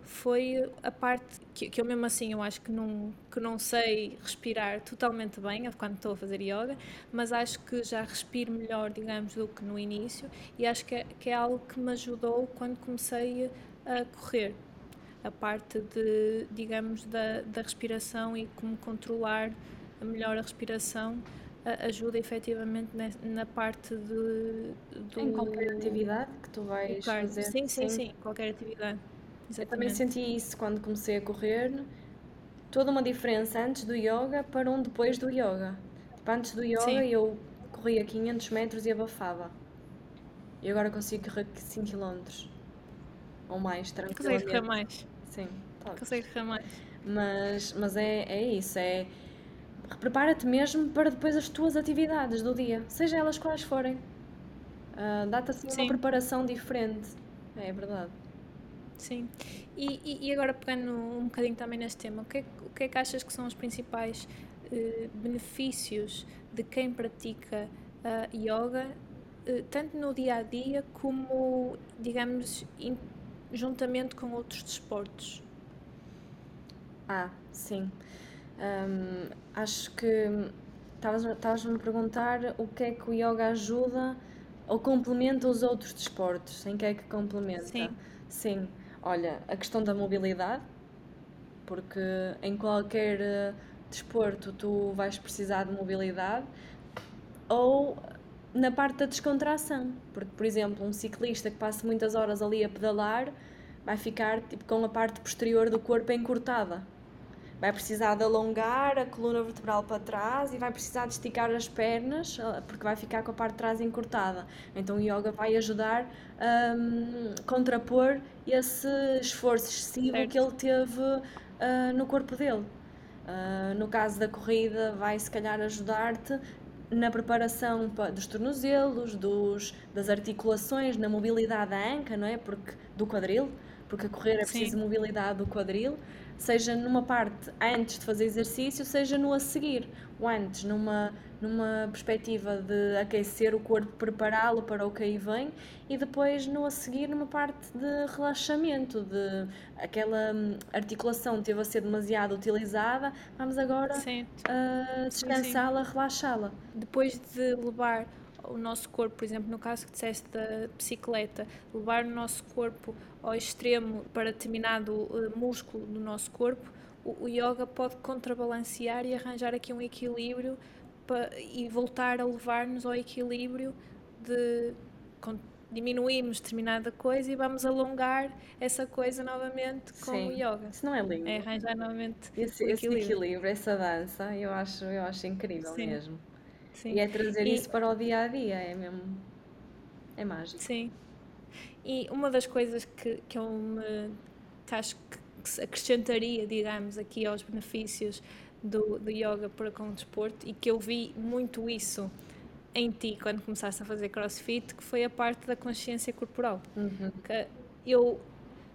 foi a parte que, que eu mesmo assim eu acho que não, que não sei respirar totalmente bem quando estou a fazer yoga, mas acho que já respiro melhor, digamos, do que no início e acho que é, que é algo que me ajudou quando comecei a correr. A parte de, digamos, da, da respiração e como controlar melhor a respiração ajuda efetivamente na, parte de, do, em qualquer atividade que tu vais fazer. Sim, sim, sim, sim, qualquer atividade. Exatamente. Eu também senti isso quando comecei a correr. Toda uma diferença antes do yoga para um depois do yoga. Tipo, antes do yoga sim. eu corria 500 metros e abafava. E agora consigo correr 5 km ou mais, tranquilamente. Consegue correr mais. Sim. Consegue correr mais. Mas, mas é, é isso, é prepara-te mesmo para depois as tuas atividades do dia, seja elas quais forem. Uh, Dá-te assim uma Sim. preparação diferente. É, é verdade. Sim. E, e, e agora pegando um bocadinho também neste tema, o que é, que- o que, é que achas que são os principais eh, benefícios de quem pratica ah, yoga, eh, tanto no dia a dia como, digamos, in- juntamente com outros desportos? Ah, sim. Hum, acho que estavas- estavas-me a perguntar o que é que o yoga ajuda ou complementa os outros desportos. Em que é que complementa? Sim. Sim. Olha, a questão da mobilidade, porque em qualquer eh, desporto tu vais precisar de mobilidade, ou na parte da descontração, porque, por exemplo, um ciclista que passa muitas horas ali a pedalar vai ficar tipo, com a parte posterior do corpo encurtada. Vai precisar de alongar a coluna vertebral para trás e vai precisar de esticar as pernas, ah, porque vai ficar com a parte de trás encurtada. Então o yoga vai ajudar a hum, contrapor esse esforço excessivo Certo. que ele teve ah, no corpo dele. Ah, no caso da corrida, vai se calhar ajudar-te na preparação pa- dos tornozelos, dos, das articulações, na mobilidade da anca, não é? Porque, do quadril, porque a correr é preciso Sim. mobilidade do quadril, seja numa parte antes de fazer exercício, seja no a seguir. O antes, numa, numa perspectiva de aquecer o corpo, prepará-lo para o que aí vem, e depois no a seguir, numa parte de relaxamento, de aquela hum, articulação teve a ser demasiado utilizada, vamos agora sim. descansá-la, relaxá-la. depois de levar o nosso corpo, por exemplo, no caso que disseste da bicicleta, levar o nosso corpo ao extremo para determinado eh, músculo do nosso corpo, o, o yoga pode contrabalancear e arranjar aqui um equilíbrio e voltar a levar-nos ao equilíbrio de diminuirmos determinada coisa e vamos alongar essa coisa novamente com Sim. o yoga. Isso não é lindo? É arranjar novamente esse equilíbrio. equilíbrio, essa dança, eu acho, eu acho incrível Sim. mesmo. Sim. E é trazer E- isso para o dia a dia, é mesmo. É mágico. Sim. E uma das coisas que, que eu me que acho que, acrescentaria, digamos, aqui aos benefícios do, do yoga para com o desporto e que eu vi muito isso em ti quando começaste a fazer crossfit, que foi a parte da consciência corporal. Uhum. Que eu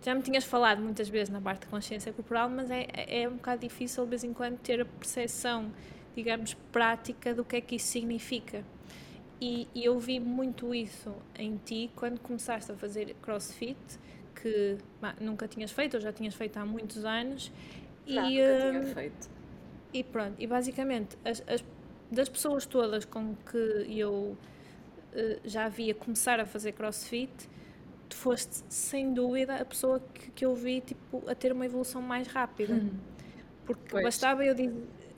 já me tinhas falado muitas vezes na parte da consciência corporal, mas é, é um bocado difícil de vez em quando ter a percepção, digamos, prática do que é que isso significa. E, e eu vi muito isso em ti quando começaste a fazer crossfit, que bah, nunca tinhas feito, ou já tinhas feito há muitos anos. Não, e, nunca tinha hum, feito. e pronto, e basicamente as, as- das pessoas todas com que eu eh, já via começar a fazer crossfit, tu foste sem dúvida a pessoa que, que eu vi tipo, a ter uma evolução mais rápida. Porque Pois. bastava eu dizer,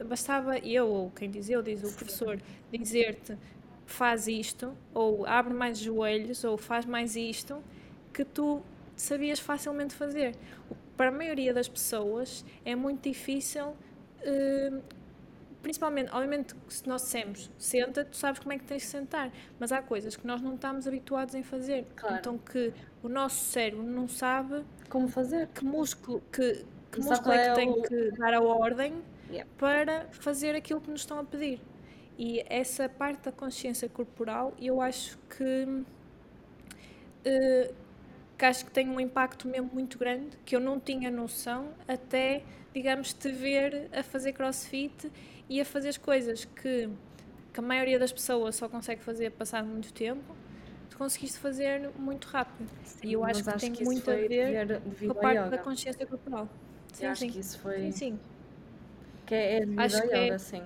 bastava eu, ou quem diz eu, diz o professor, dizer-te faz isto, ou abre mais os joelhos, ou faz mais isto, que tu sabias facilmente fazer. Para a maioria das pessoas é muito difícil, eh, principalmente, obviamente, se nós dissemos senta, tu sabes como é que tens de sentar, mas há coisas que nós não estamos habituados em fazer. Claro. Então que o nosso cérebro não sabe Como fazer? que músculo, que, que músculo é que é tem o- que dar a ordem Yeah. para fazer aquilo que nos estão a pedir. E essa parte da consciência corporal, eu acho que, eh, que acho que tem um impacto mesmo muito grande, que eu não tinha noção até, digamos, te ver a fazer crossfit e a fazer as coisas que, que a maioria das pessoas só consegue fazer passado muito tempo, tu conseguiste fazer muito rápido. e eu Sim, acho que tem isso muito a ver com a parte yoga. da consciência corporal. Sim, Eu acho sim. que isso foi. Sim, sim. Que é, Acho que é- yoga, sim.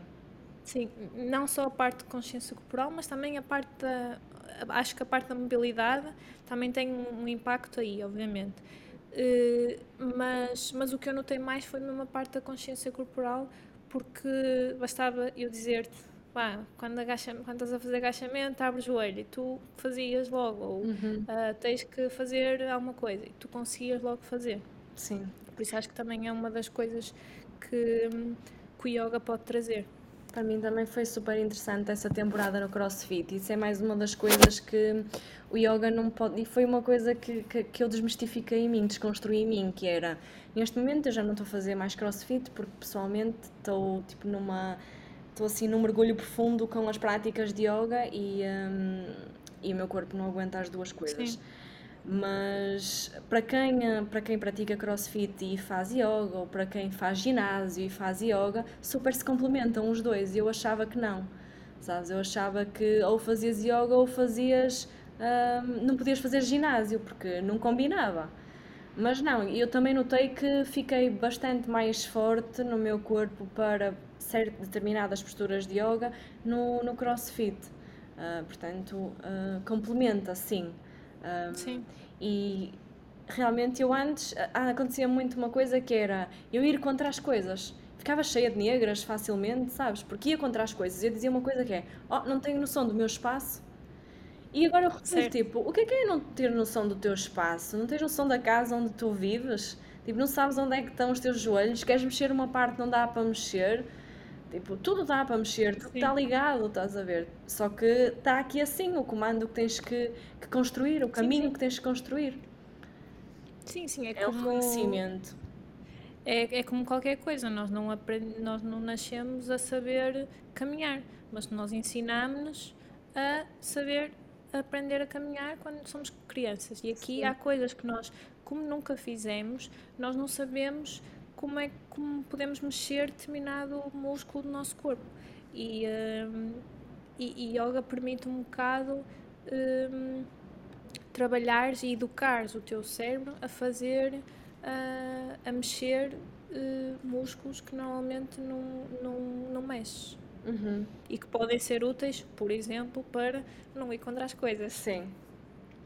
Sim, não só a parte de consciência corporal, mas também a parte da. Acho que a parte da mobilidade também tem um, impacto aí, obviamente. Eh, mas, mas o que eu notei mais foi mesmo a parte da consciência corporal, porque bastava eu dizer-te, pá, quando, agacha, quando estás a fazer agachamento, abre o joelho e tu fazias logo, ou Uhum. ah, tens que fazer alguma coisa e tu conseguias logo fazer. Sim. Por isso acho que também é uma das coisas que, hum, que o yoga pode trazer. Para mim também foi super interessante essa temporada no CrossFit. Isso é mais uma das coisas que o yoga não pode. E foi uma coisa que, que, que eu desmistifiquei em mim, desconstruí em mim, que era neste momento eu já não estou a fazer mais CrossFit porque pessoalmente estou tipo numa estou assim num mergulho profundo com as práticas de yoga e, um, e o meu corpo não aguenta as duas coisas. Sim. Mas para quem, para quem pratica crossfit e faz yoga, ou para quem faz ginásio e faz yoga, super se complementam os dois. E eu achava que não. Sabes? Eu achava que ou fazias yoga ou fazias. Um, não podias fazer ginásio, porque não combinava. Mas não, eu também notei que fiquei bastante mais forte no meu corpo para certo, determinadas posturas de yoga no, no crossfit. Uh, portanto, uh, complementa, sim. Um, sim. E realmente eu antes acontecia muito uma coisa que era eu ir contra as coisas. Ficava cheia de negras facilmente, sabes? Porque ia contra as coisas. Eu dizia uma coisa que é: Oh, não tenho noção do meu espaço. E agora eu refiro, tipo, o que é que é não ter noção do teu espaço? Não tens noção da casa onde tu vives? Tipo, não sabes onde é que estão os teus joelhos? Queres mexer uma parte não dá para mexer? Tipo, tudo dá para mexer, tudo está ligado, estás a ver? Só que está aqui assim o comando que tens que, que construir, o caminho sim, sim. que tens que construir. Sim, sim, é, é como... reconhecimento. É, é como qualquer coisa, nós não, aprend... nós não nascemos a saber caminhar, mas nós ensinamos-nos a saber aprender a caminhar quando somos crianças. E aqui sim. há coisas que nós, como nunca fizemos, nós não sabemos como é como podemos mexer determinado músculo do nosso corpo. E, um, e, e, yoga permite um bocado um, trabalhares e educares o teu cérebro a fazer, uh, a mexer uh, músculos que normalmente não, não, não mexes. Uhum. E que podem ser úteis, por exemplo, para não ir contra as coisas. Sim.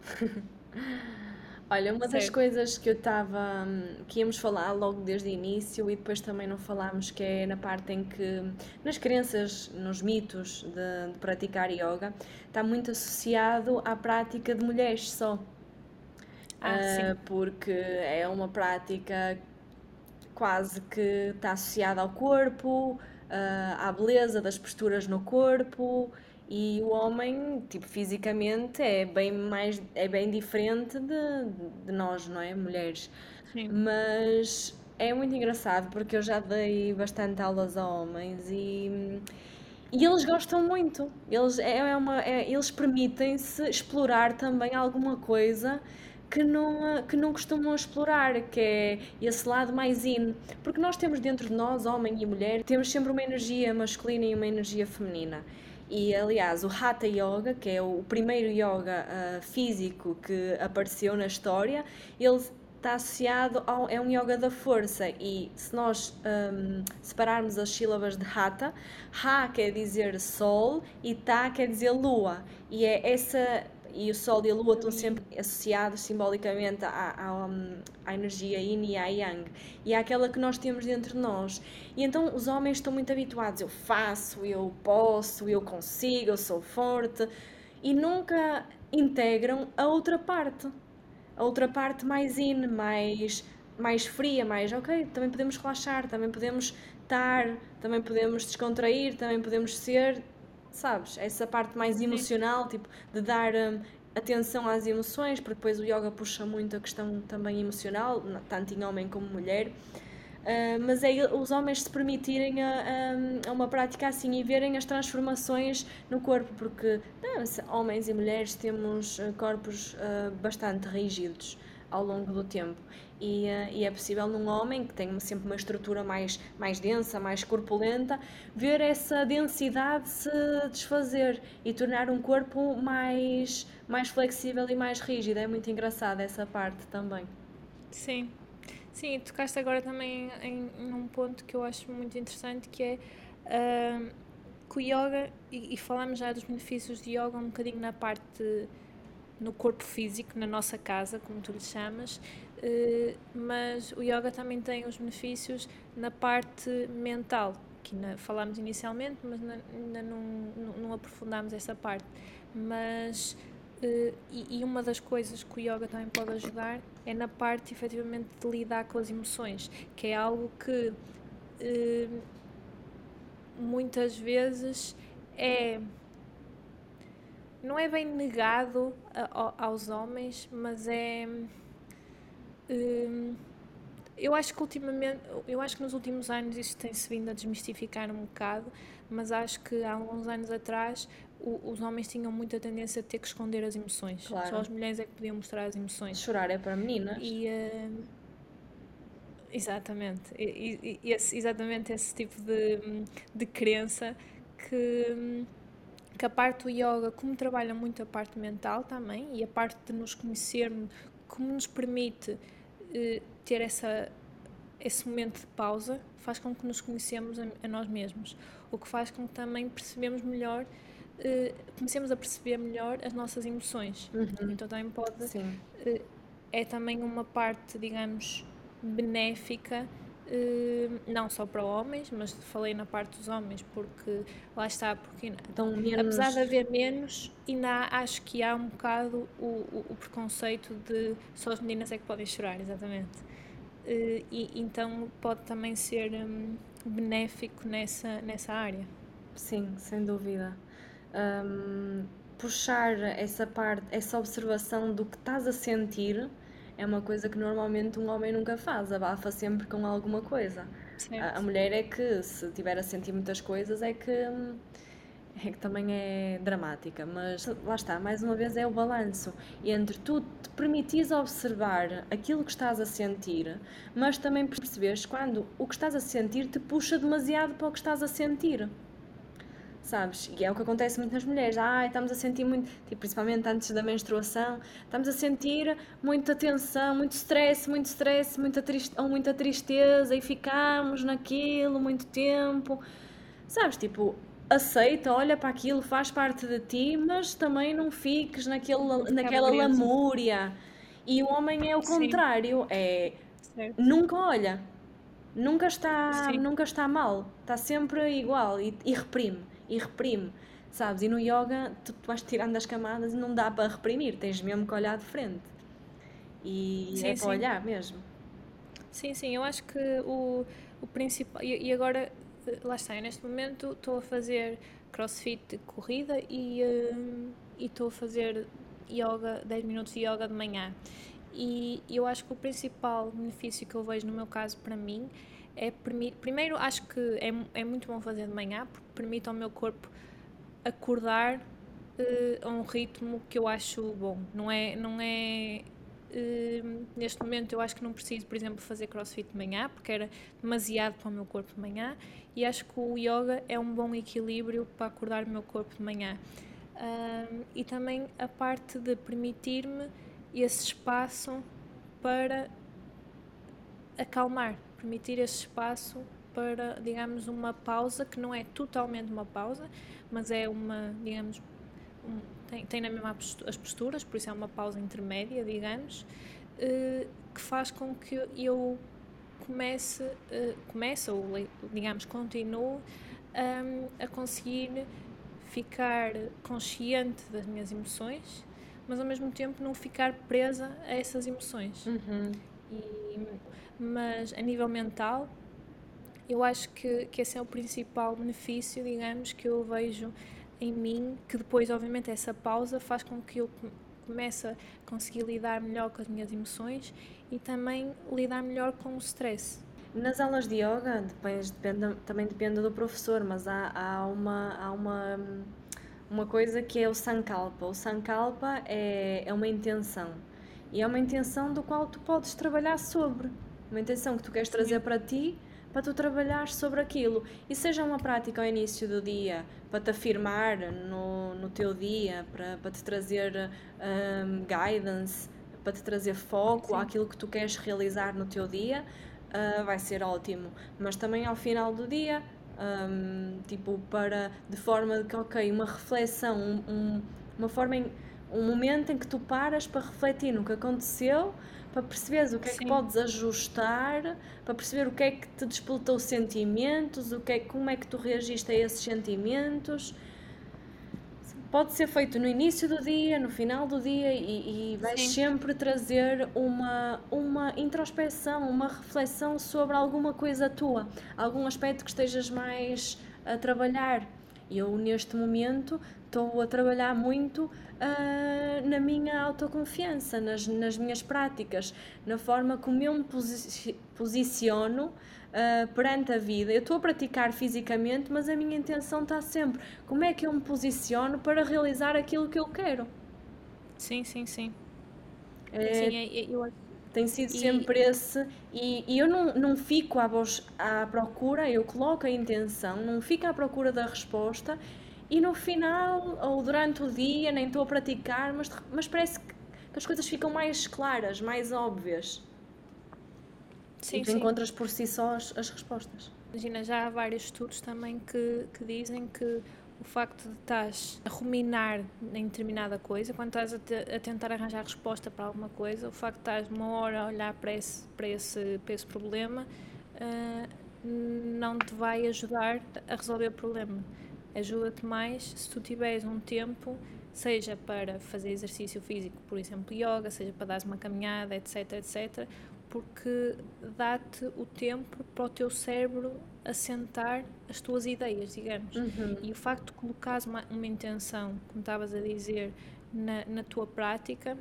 Olha, uma das coisas que eu estava. Hum, que íamos falar logo desde o início e depois também não falámos, que é na parte em que, nas crenças, nos mitos de, de praticar yoga, está muito associado à prática de mulheres só. Ah, uh, porque é uma prática quase que está associada ao corpo, uh, à beleza das posturas no corpo e o homem, tipo, fisicamente é bem mais, é bem diferente de, de nós, não é? Mulheres. Sim. Mas é muito engraçado porque eu já dei bastante aulas a homens e, e eles gostam muito. Eles, é, é uma, é, eles permitem-se explorar também alguma coisa que não, que não costumam explorar, que é esse lado mais in. Porque nós temos dentro de nós, homem e mulher, temos sempre uma energia masculina e uma energia feminina. E aliás, o Hatha Yoga, que é o primeiro yoga uh, físico que apareceu na história, ele está associado ao é um yoga da força. E se nós um, separarmos as sílabas de Hatha, Ha quer dizer sol e Ta quer dizer lua. E é essa e o Sol e a Lua estão sempre associados simbolicamente à, à, à, energia Yin e à Yang. E àquela que nós temos dentro de nós. E então os homens estão muito habituados: eu faço, eu posso, eu consigo, eu sou forte. E nunca integram a outra parte, a outra parte mais in, mais, mais fria, mais ok, também podemos relaxar, também podemos estar, também podemos descontrair, também podemos ser sabes? Essa parte mais emocional, tipo, de dar um, atenção às emoções, porque depois o yoga puxa muito a questão também emocional, tanto em homem como mulher. Uh, mas é os homens se permitirem a, a, a, uma prática assim e verem as transformações no corpo, porque não, homens e mulheres temos uh, corpos uh, bastante rígidos ao longo do tempo e, uh, e, é possível num homem que tem sempre uma estrutura mais, mais densa, mais corpulenta, ver essa densidade se desfazer e tornar um corpo mais, mais flexível e mais rígido. É muito engraçado essa parte também. Sim, sim, tocaste agora também em, em um ponto que eu acho muito interessante que é uh, que o yoga, e, e falamos já dos benefícios de yoga um bocadinho na parte no corpo físico, na nossa casa, como tu lhe chamas, eh, mas o yoga também tem os benefícios na parte mental, que falámos inicialmente, mas ainda não, não, não aprofundámos essa parte. Mas, eh, e, e, uma das coisas que o yoga também pode ajudar é na parte, efetivamente, de lidar com as emoções, que é algo que eh, muitas vezes é não é bem negado a, a, aos homens, mas é Hum, eu acho que ultimamente, eu acho que nos últimos anos isso tem-se vindo a desmistificar um bocado, mas acho que há alguns anos atrás o, os homens tinham muita tendência a ter que esconder as emoções. Claro. Só as mulheres é que podiam mostrar as emoções. Chorar é para meninas. E, uh, exatamente. E, e, esse, exatamente esse tipo de, de crença que, que a parte do yoga, como trabalha muito a parte mental também, e a parte de nos conhecermos, como nos permite uh, ter essa, esse momento de pausa, faz com que nos conhecemos a, a nós mesmos. O que faz com que também percebemos melhor uh, comecemos a perceber melhor as nossas emoções. Uhum. Então também pode. Uh, é também uma parte, digamos, benéfica, não só para homens, mas falei na parte dos homens, porque lá está, porque então, menos... apesar de haver menos, ainda há, acho que há um bocado o, o, o, preconceito de só as meninas é que podem chorar, exatamente. e então pode também ser um, benéfico nessa, nessa área. Sim, sem dúvida um, puxar essa parte, essa observação do que estás a sentir é uma coisa que normalmente um homem nunca faz, abafa sempre com alguma coisa. A, a, mulher é que, se tiver a sentir muitas coisas, é que, é que também é dramática. Mas lá está, mais uma vez, é o balanço entre tu te permitires observar aquilo que estás a sentir, mas também perceberes quando o que estás a sentir te puxa demasiado para o que estás a sentir sabes? E é o que acontece muito nas mulheres. Ai, estamos a sentir muito, tipo, principalmente antes da menstruação, estamos a sentir muita tensão, muito stress, muito stress, muita triste, ou muita tristeza e ficamos naquilo muito tempo. Sabes? Tipo, aceita, olha para aquilo, faz parte de ti, mas também não fiques naquele, naquela lamúria. E o homem é o contrário, é certo. nunca olha, nunca está, nunca está mal, está sempre igual e, e reprime e reprime, sabes? E no yoga tu, tu vais tirando as camadas e não dá para reprimir, tens mesmo que olhar de frente. E sim, é para sim. olhar mesmo. Sim, sim, eu acho que o, o principal. E, e agora, lá está, eu neste momento estou a fazer crossfit corrida e uh, estou a fazer yoga, 10 minutos de yoga de manhã. E eu acho que o principal benefício que eu vejo no meu caso para mim é primeiro acho que é, é muito bom fazer de manhã porque permite ao meu corpo acordar uh, a um ritmo que eu acho bom. Não é não é uh, neste momento eu acho que não preciso por exemplo fazer crossfit de manhã porque era demasiado para o meu corpo de manhã e acho que o yoga é um bom equilíbrio para acordar o meu corpo de manhã. Uh, e também a parte de permitir-me esse espaço para acalmar permitir esse espaço para, digamos, uma pausa que não é totalmente uma pausa, mas é uma, digamos, um, tem, tem na mesma as posturas, por isso é uma pausa intermédia, digamos, uh, que faz com que eu comece, uh, comece ou, digamos, continue um, a conseguir ficar consciente das minhas emoções, mas ao mesmo tempo não ficar presa a essas emoções. Uhum. E, mas a nível mental, eu acho que, que esse é o principal benefício, digamos, que eu vejo em mim, que depois, obviamente, essa pausa faz com que eu comece a conseguir lidar melhor com as minhas emoções e também lidar melhor com o stress. Nas aulas de yoga, depois depende, também depende do professor, mas há, há, uma, há uma, uma coisa que é o Sankalpa. O Sankalpa é, é uma intenção e é uma intenção do qual tu podes trabalhar sobre uma intenção que tu queres trazer para ti, para tu trabalhar sobre aquilo. E seja uma prática ao início do dia, para te afirmar no, no teu dia, para, para te trazer um, guidance, para te trazer foco Sim. àquilo que tu queres realizar no teu dia, uh, vai ser ótimo. Mas também ao final do dia, um, tipo, para, de forma de que, ok, uma reflexão, um, uma forma em, um momento em que tu paras para refletir no que aconteceu, para perceberes o que é que podes ajustar, para perceber o que é que te despoltou sentimentos, o que é, como é que tu reagiste a esses sentimentos. Pode ser feito no início do dia, no final do dia e, e vais Sim. sempre trazer uma, uma introspeção, uma reflexão sobre alguma coisa tua, algum aspecto que estejas mais a trabalhar. Eu, neste momento, estou a trabalhar muito uh, na minha autoconfiança, nas, nas minhas práticas, na forma como eu me posi posiciono uh, perante a vida. Eu estou a praticar fisicamente, mas a minha intenção está sempre como é que eu me posiciono para realizar aquilo que eu quero. Sim, sim, sim. É, sim, é, é, eu tem sido e... sempre esse, e, e, eu não, não fico à, à procura, eu coloco a intenção, não fico à procura da resposta, e no final, ou durante o dia, nem estou a praticar, mas, mas parece que, que as coisas ficam mais claras, mais óbvias. Sim, e tu sim. encontras por si só as, as respostas. Imagina, já há vários estudos também que, que dizem que o facto de estás a ruminar em determinada coisa, quando estás a, te, a, tentar arranjar resposta para alguma coisa, o facto de estás uma hora a olhar para esse, para esse, para esse problema uh, não te vai ajudar a resolver o problema. Ajuda-te mais se tu tiveres um tempo, seja para fazer exercício físico, por exemplo, yoga, seja para dar uma caminhada, etc, etc, porque dá-te o tempo para o teu cérebro assentar as tuas ideias, digamos. Uhum. E o facto de colocares uma, uma intenção, como estavas a dizer, na, na tua prática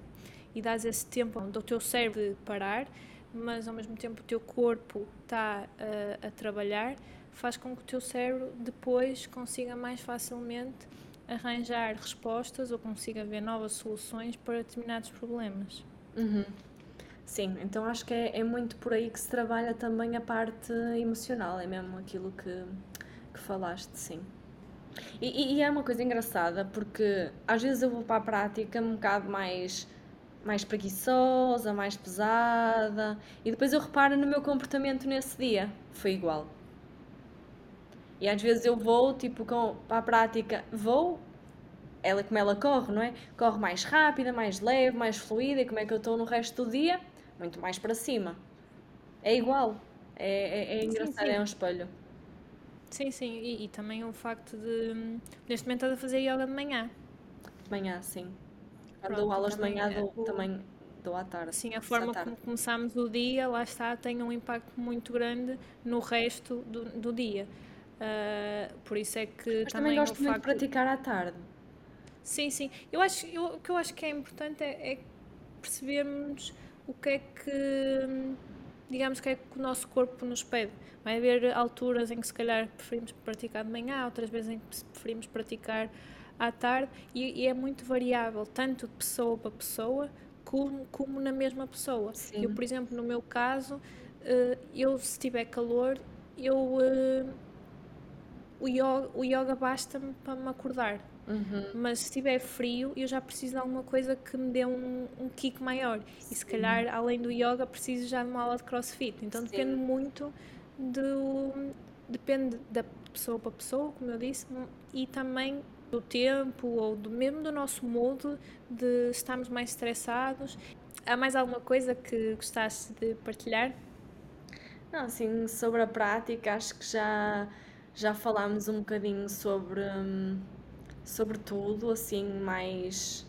e dás esse tempo do teu cérebro de parar, mas ao mesmo tempo o teu corpo está a, a trabalhar, faz com que o teu cérebro depois consiga mais facilmente arranjar respostas ou consiga ver novas soluções para determinados problemas. Uhum. Sim, então acho que é, é, muito por aí que se trabalha também a parte emocional, é mesmo aquilo que, que falaste, sim. E, e, é uma coisa engraçada porque às vezes eu vou para a prática um bocado mais, mais preguiçosa, mais pesada, e depois eu reparo no meu comportamento nesse dia, foi igual. E às vezes eu vou, tipo, com, para a prática, vou, ela como ela corre, não é? Corre mais rápida, mais leve, mais fluida, e como é que eu estou no resto do dia? muito mais para cima. É igual. É, é, é engraçado, sim, sim. é um espelho. Sim, sim. E, e, também o facto de. Neste momento estás a fazer yoga de manhã. De manhã, sim. Quando dou aulas de manhã, dou, o... também dou à tarde. Sim, a forma como começamos o dia, lá está, tem um impacto muito grande no resto do, do dia. Uh, por isso é que Mas também, também gosto muito facto... de praticar à tarde. Sim, sim. Eu acho, eu, o que eu acho que é importante é, é percebermos o que é que, digamos, que é que o nosso corpo nos pede. Vai haver alturas em que se calhar preferimos praticar de manhã, outras vezes em que preferimos praticar à tarde e, e é muito variável, tanto de pessoa para pessoa como, como na mesma pessoa. Sim. Eu, por exemplo, no meu caso, eh, eu se tiver calor, eu eh, o yoga, o yoga basta-me para me acordar. Uhum. Mas se estiver frio, eu já preciso de alguma coisa que me dê um, um kick maior. Sim. E se calhar, além do yoga, preciso já de uma aula de crossfit. Então Sim. depende muito do. Depende da pessoa para pessoa, como eu disse, e também do tempo ou do mesmo do nosso modo de estarmos mais estressados. Há mais alguma coisa que gostaste de partilhar? Não, assim, sobre a prática, acho que já, já falámos um bocadinho sobre. Hum sobretudo, assim, mais,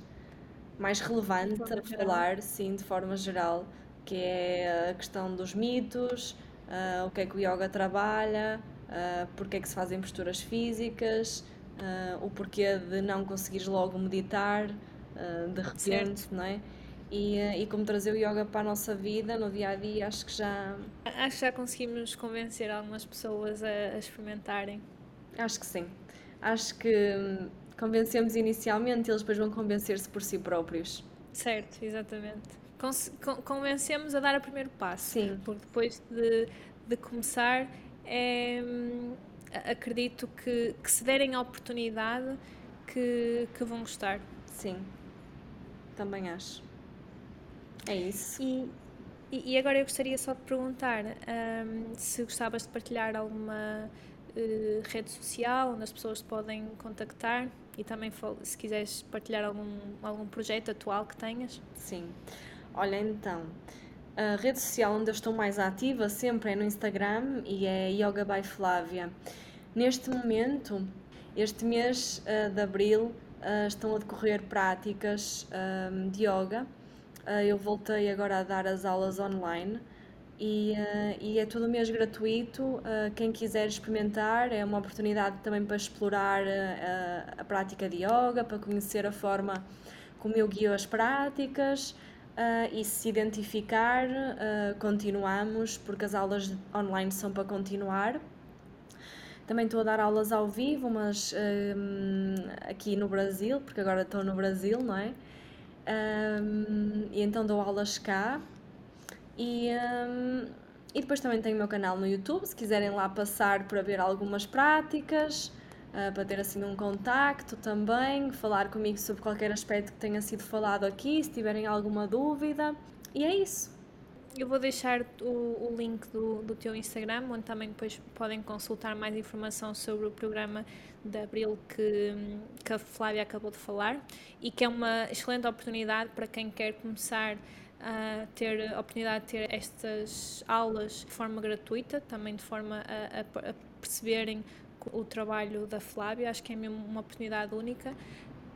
mais relevante a falar, sim, de forma geral, que é a questão dos mitos, uh, o que é que o yoga trabalha, uh, porque é que se fazem posturas físicas, uh, o porquê de não conseguires logo meditar uh, de repente, certo. não é? E, e como trazer o yoga para a nossa vida no dia a dia, acho que já. Acho que já conseguimos convencer algumas pessoas a, a experimentarem. Acho que sim. Acho que hum, convencemos inicialmente, eles depois vão convencer-se por si próprios. Certo, exatamente. Con convencemos a dar o primeiro passo. Sim. Porque depois de, de começar, é, acredito que, que se derem a oportunidade que, que vão gostar. Sim, também acho. É isso. E, e agora eu gostaria só de perguntar um, se gostavas de partilhar alguma uh, rede social onde as pessoas podem contactar e também se quiseres partilhar algum, algum projeto atual que tenhas. Sim. Olha, então, a rede social onde eu estou mais ativa sempre é no Instagram e é Yoga by Flávia. Neste momento, este mês uh, de abril, uh, estão a decorrer práticas uh, de yoga. Eu voltei agora a dar as aulas online e, uh, e é todo mês gratuito. Uh, quem quiser experimentar, é uma oportunidade também para explorar uh, a prática de yoga, para conhecer a forma como eu guio as práticas. e se identificar, continuamos, porque as aulas online são para continuar. Também estou a dar aulas ao vivo, mas um, aqui no Brasil, porque agora estou no Brasil, não é? Um, e então dou aulas cá. E, um, e depois também tenho o meu canal no YouTube, se quiserem lá passar para ver algumas práticas, uh, para ter assim um contacto também, falar comigo sobre qualquer aspecto que tenha sido falado aqui, se tiverem alguma dúvida. E é isso. Eu vou deixar o, o link do, do teu Instagram, onde também depois podem consultar mais informação sobre o programa de Abril que, que a Flávia acabou de falar e que é uma excelente oportunidade para quem quer começar a ter a oportunidade de ter estas aulas de forma gratuita, também de forma a, a, a perceberem o trabalho da Flávia, acho que é mesmo uma oportunidade única.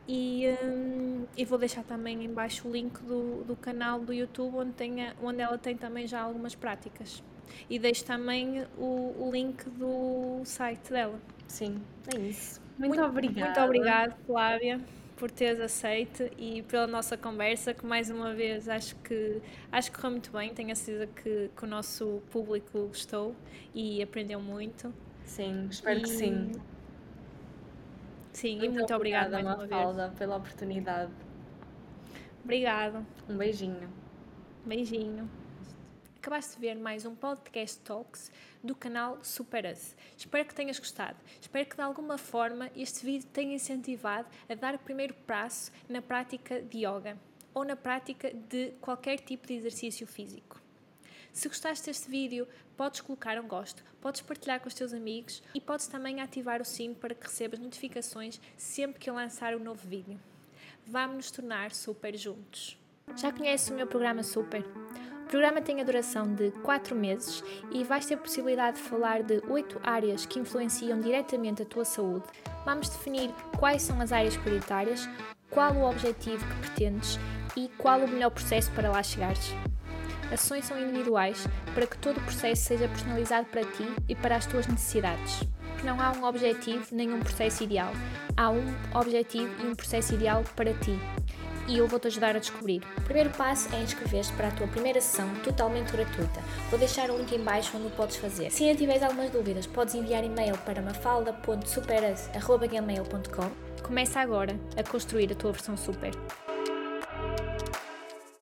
E, um, e vou deixar também embaixo o link do, do canal do YouTube onde, tenha, onde ela tem também já algumas práticas. E deixo também o, o link do site dela. Sim, é isso. Muito, muito obrigada. Muito obrigada, Flávia por teres aceito e pela nossa conversa, que mais uma vez acho que acho que correu muito bem. Tenho a certeza que, que o nosso público gostou e aprendeu muito. Sim, espero e... que sim. Sim, muito e muito obrigada, obrigada mais Mafalda, pela oportunidade. Obrigado. Um beijinho. Beijinho. Acabaste de ver mais um podcast Talks do canal Super Us. Espero que tenhas gostado. Espero que de alguma forma este vídeo tenha incentivado a dar o primeiro passo na prática de yoga ou na prática de qualquer tipo de exercício físico. Se gostaste deste vídeo, podes colocar um gosto, podes partilhar com os teus amigos e podes também ativar o sino para que recebas notificações sempre que eu lançar um novo vídeo. Vamos nos tornar super juntos. Já conheces o meu programa Super? Programa tem a duração de 4 meses e vais ter a possibilidade de falar de 8 áreas que influenciam diretamente a tua saúde. Vamos definir quais são as áreas prioritárias, qual o objetivo que pretendes e qual o melhor processo para lá chegares. Ações são individuais para que todo o processo seja personalizado para ti e para as tuas necessidades. Não há um objetivo nem um processo ideal. Há um objetivo e um processo ideal para ti e eu vou-te ajudar a descobrir. O primeiro passo é inscrever-te para a tua primeira sessão totalmente gratuita. Vou deixar o link em baixo onde o podes fazer. Se ainda tiveres algumas dúvidas, podes enviar e-mail para mafalda.superas.gmail.com Começa agora a construir a tua versão super.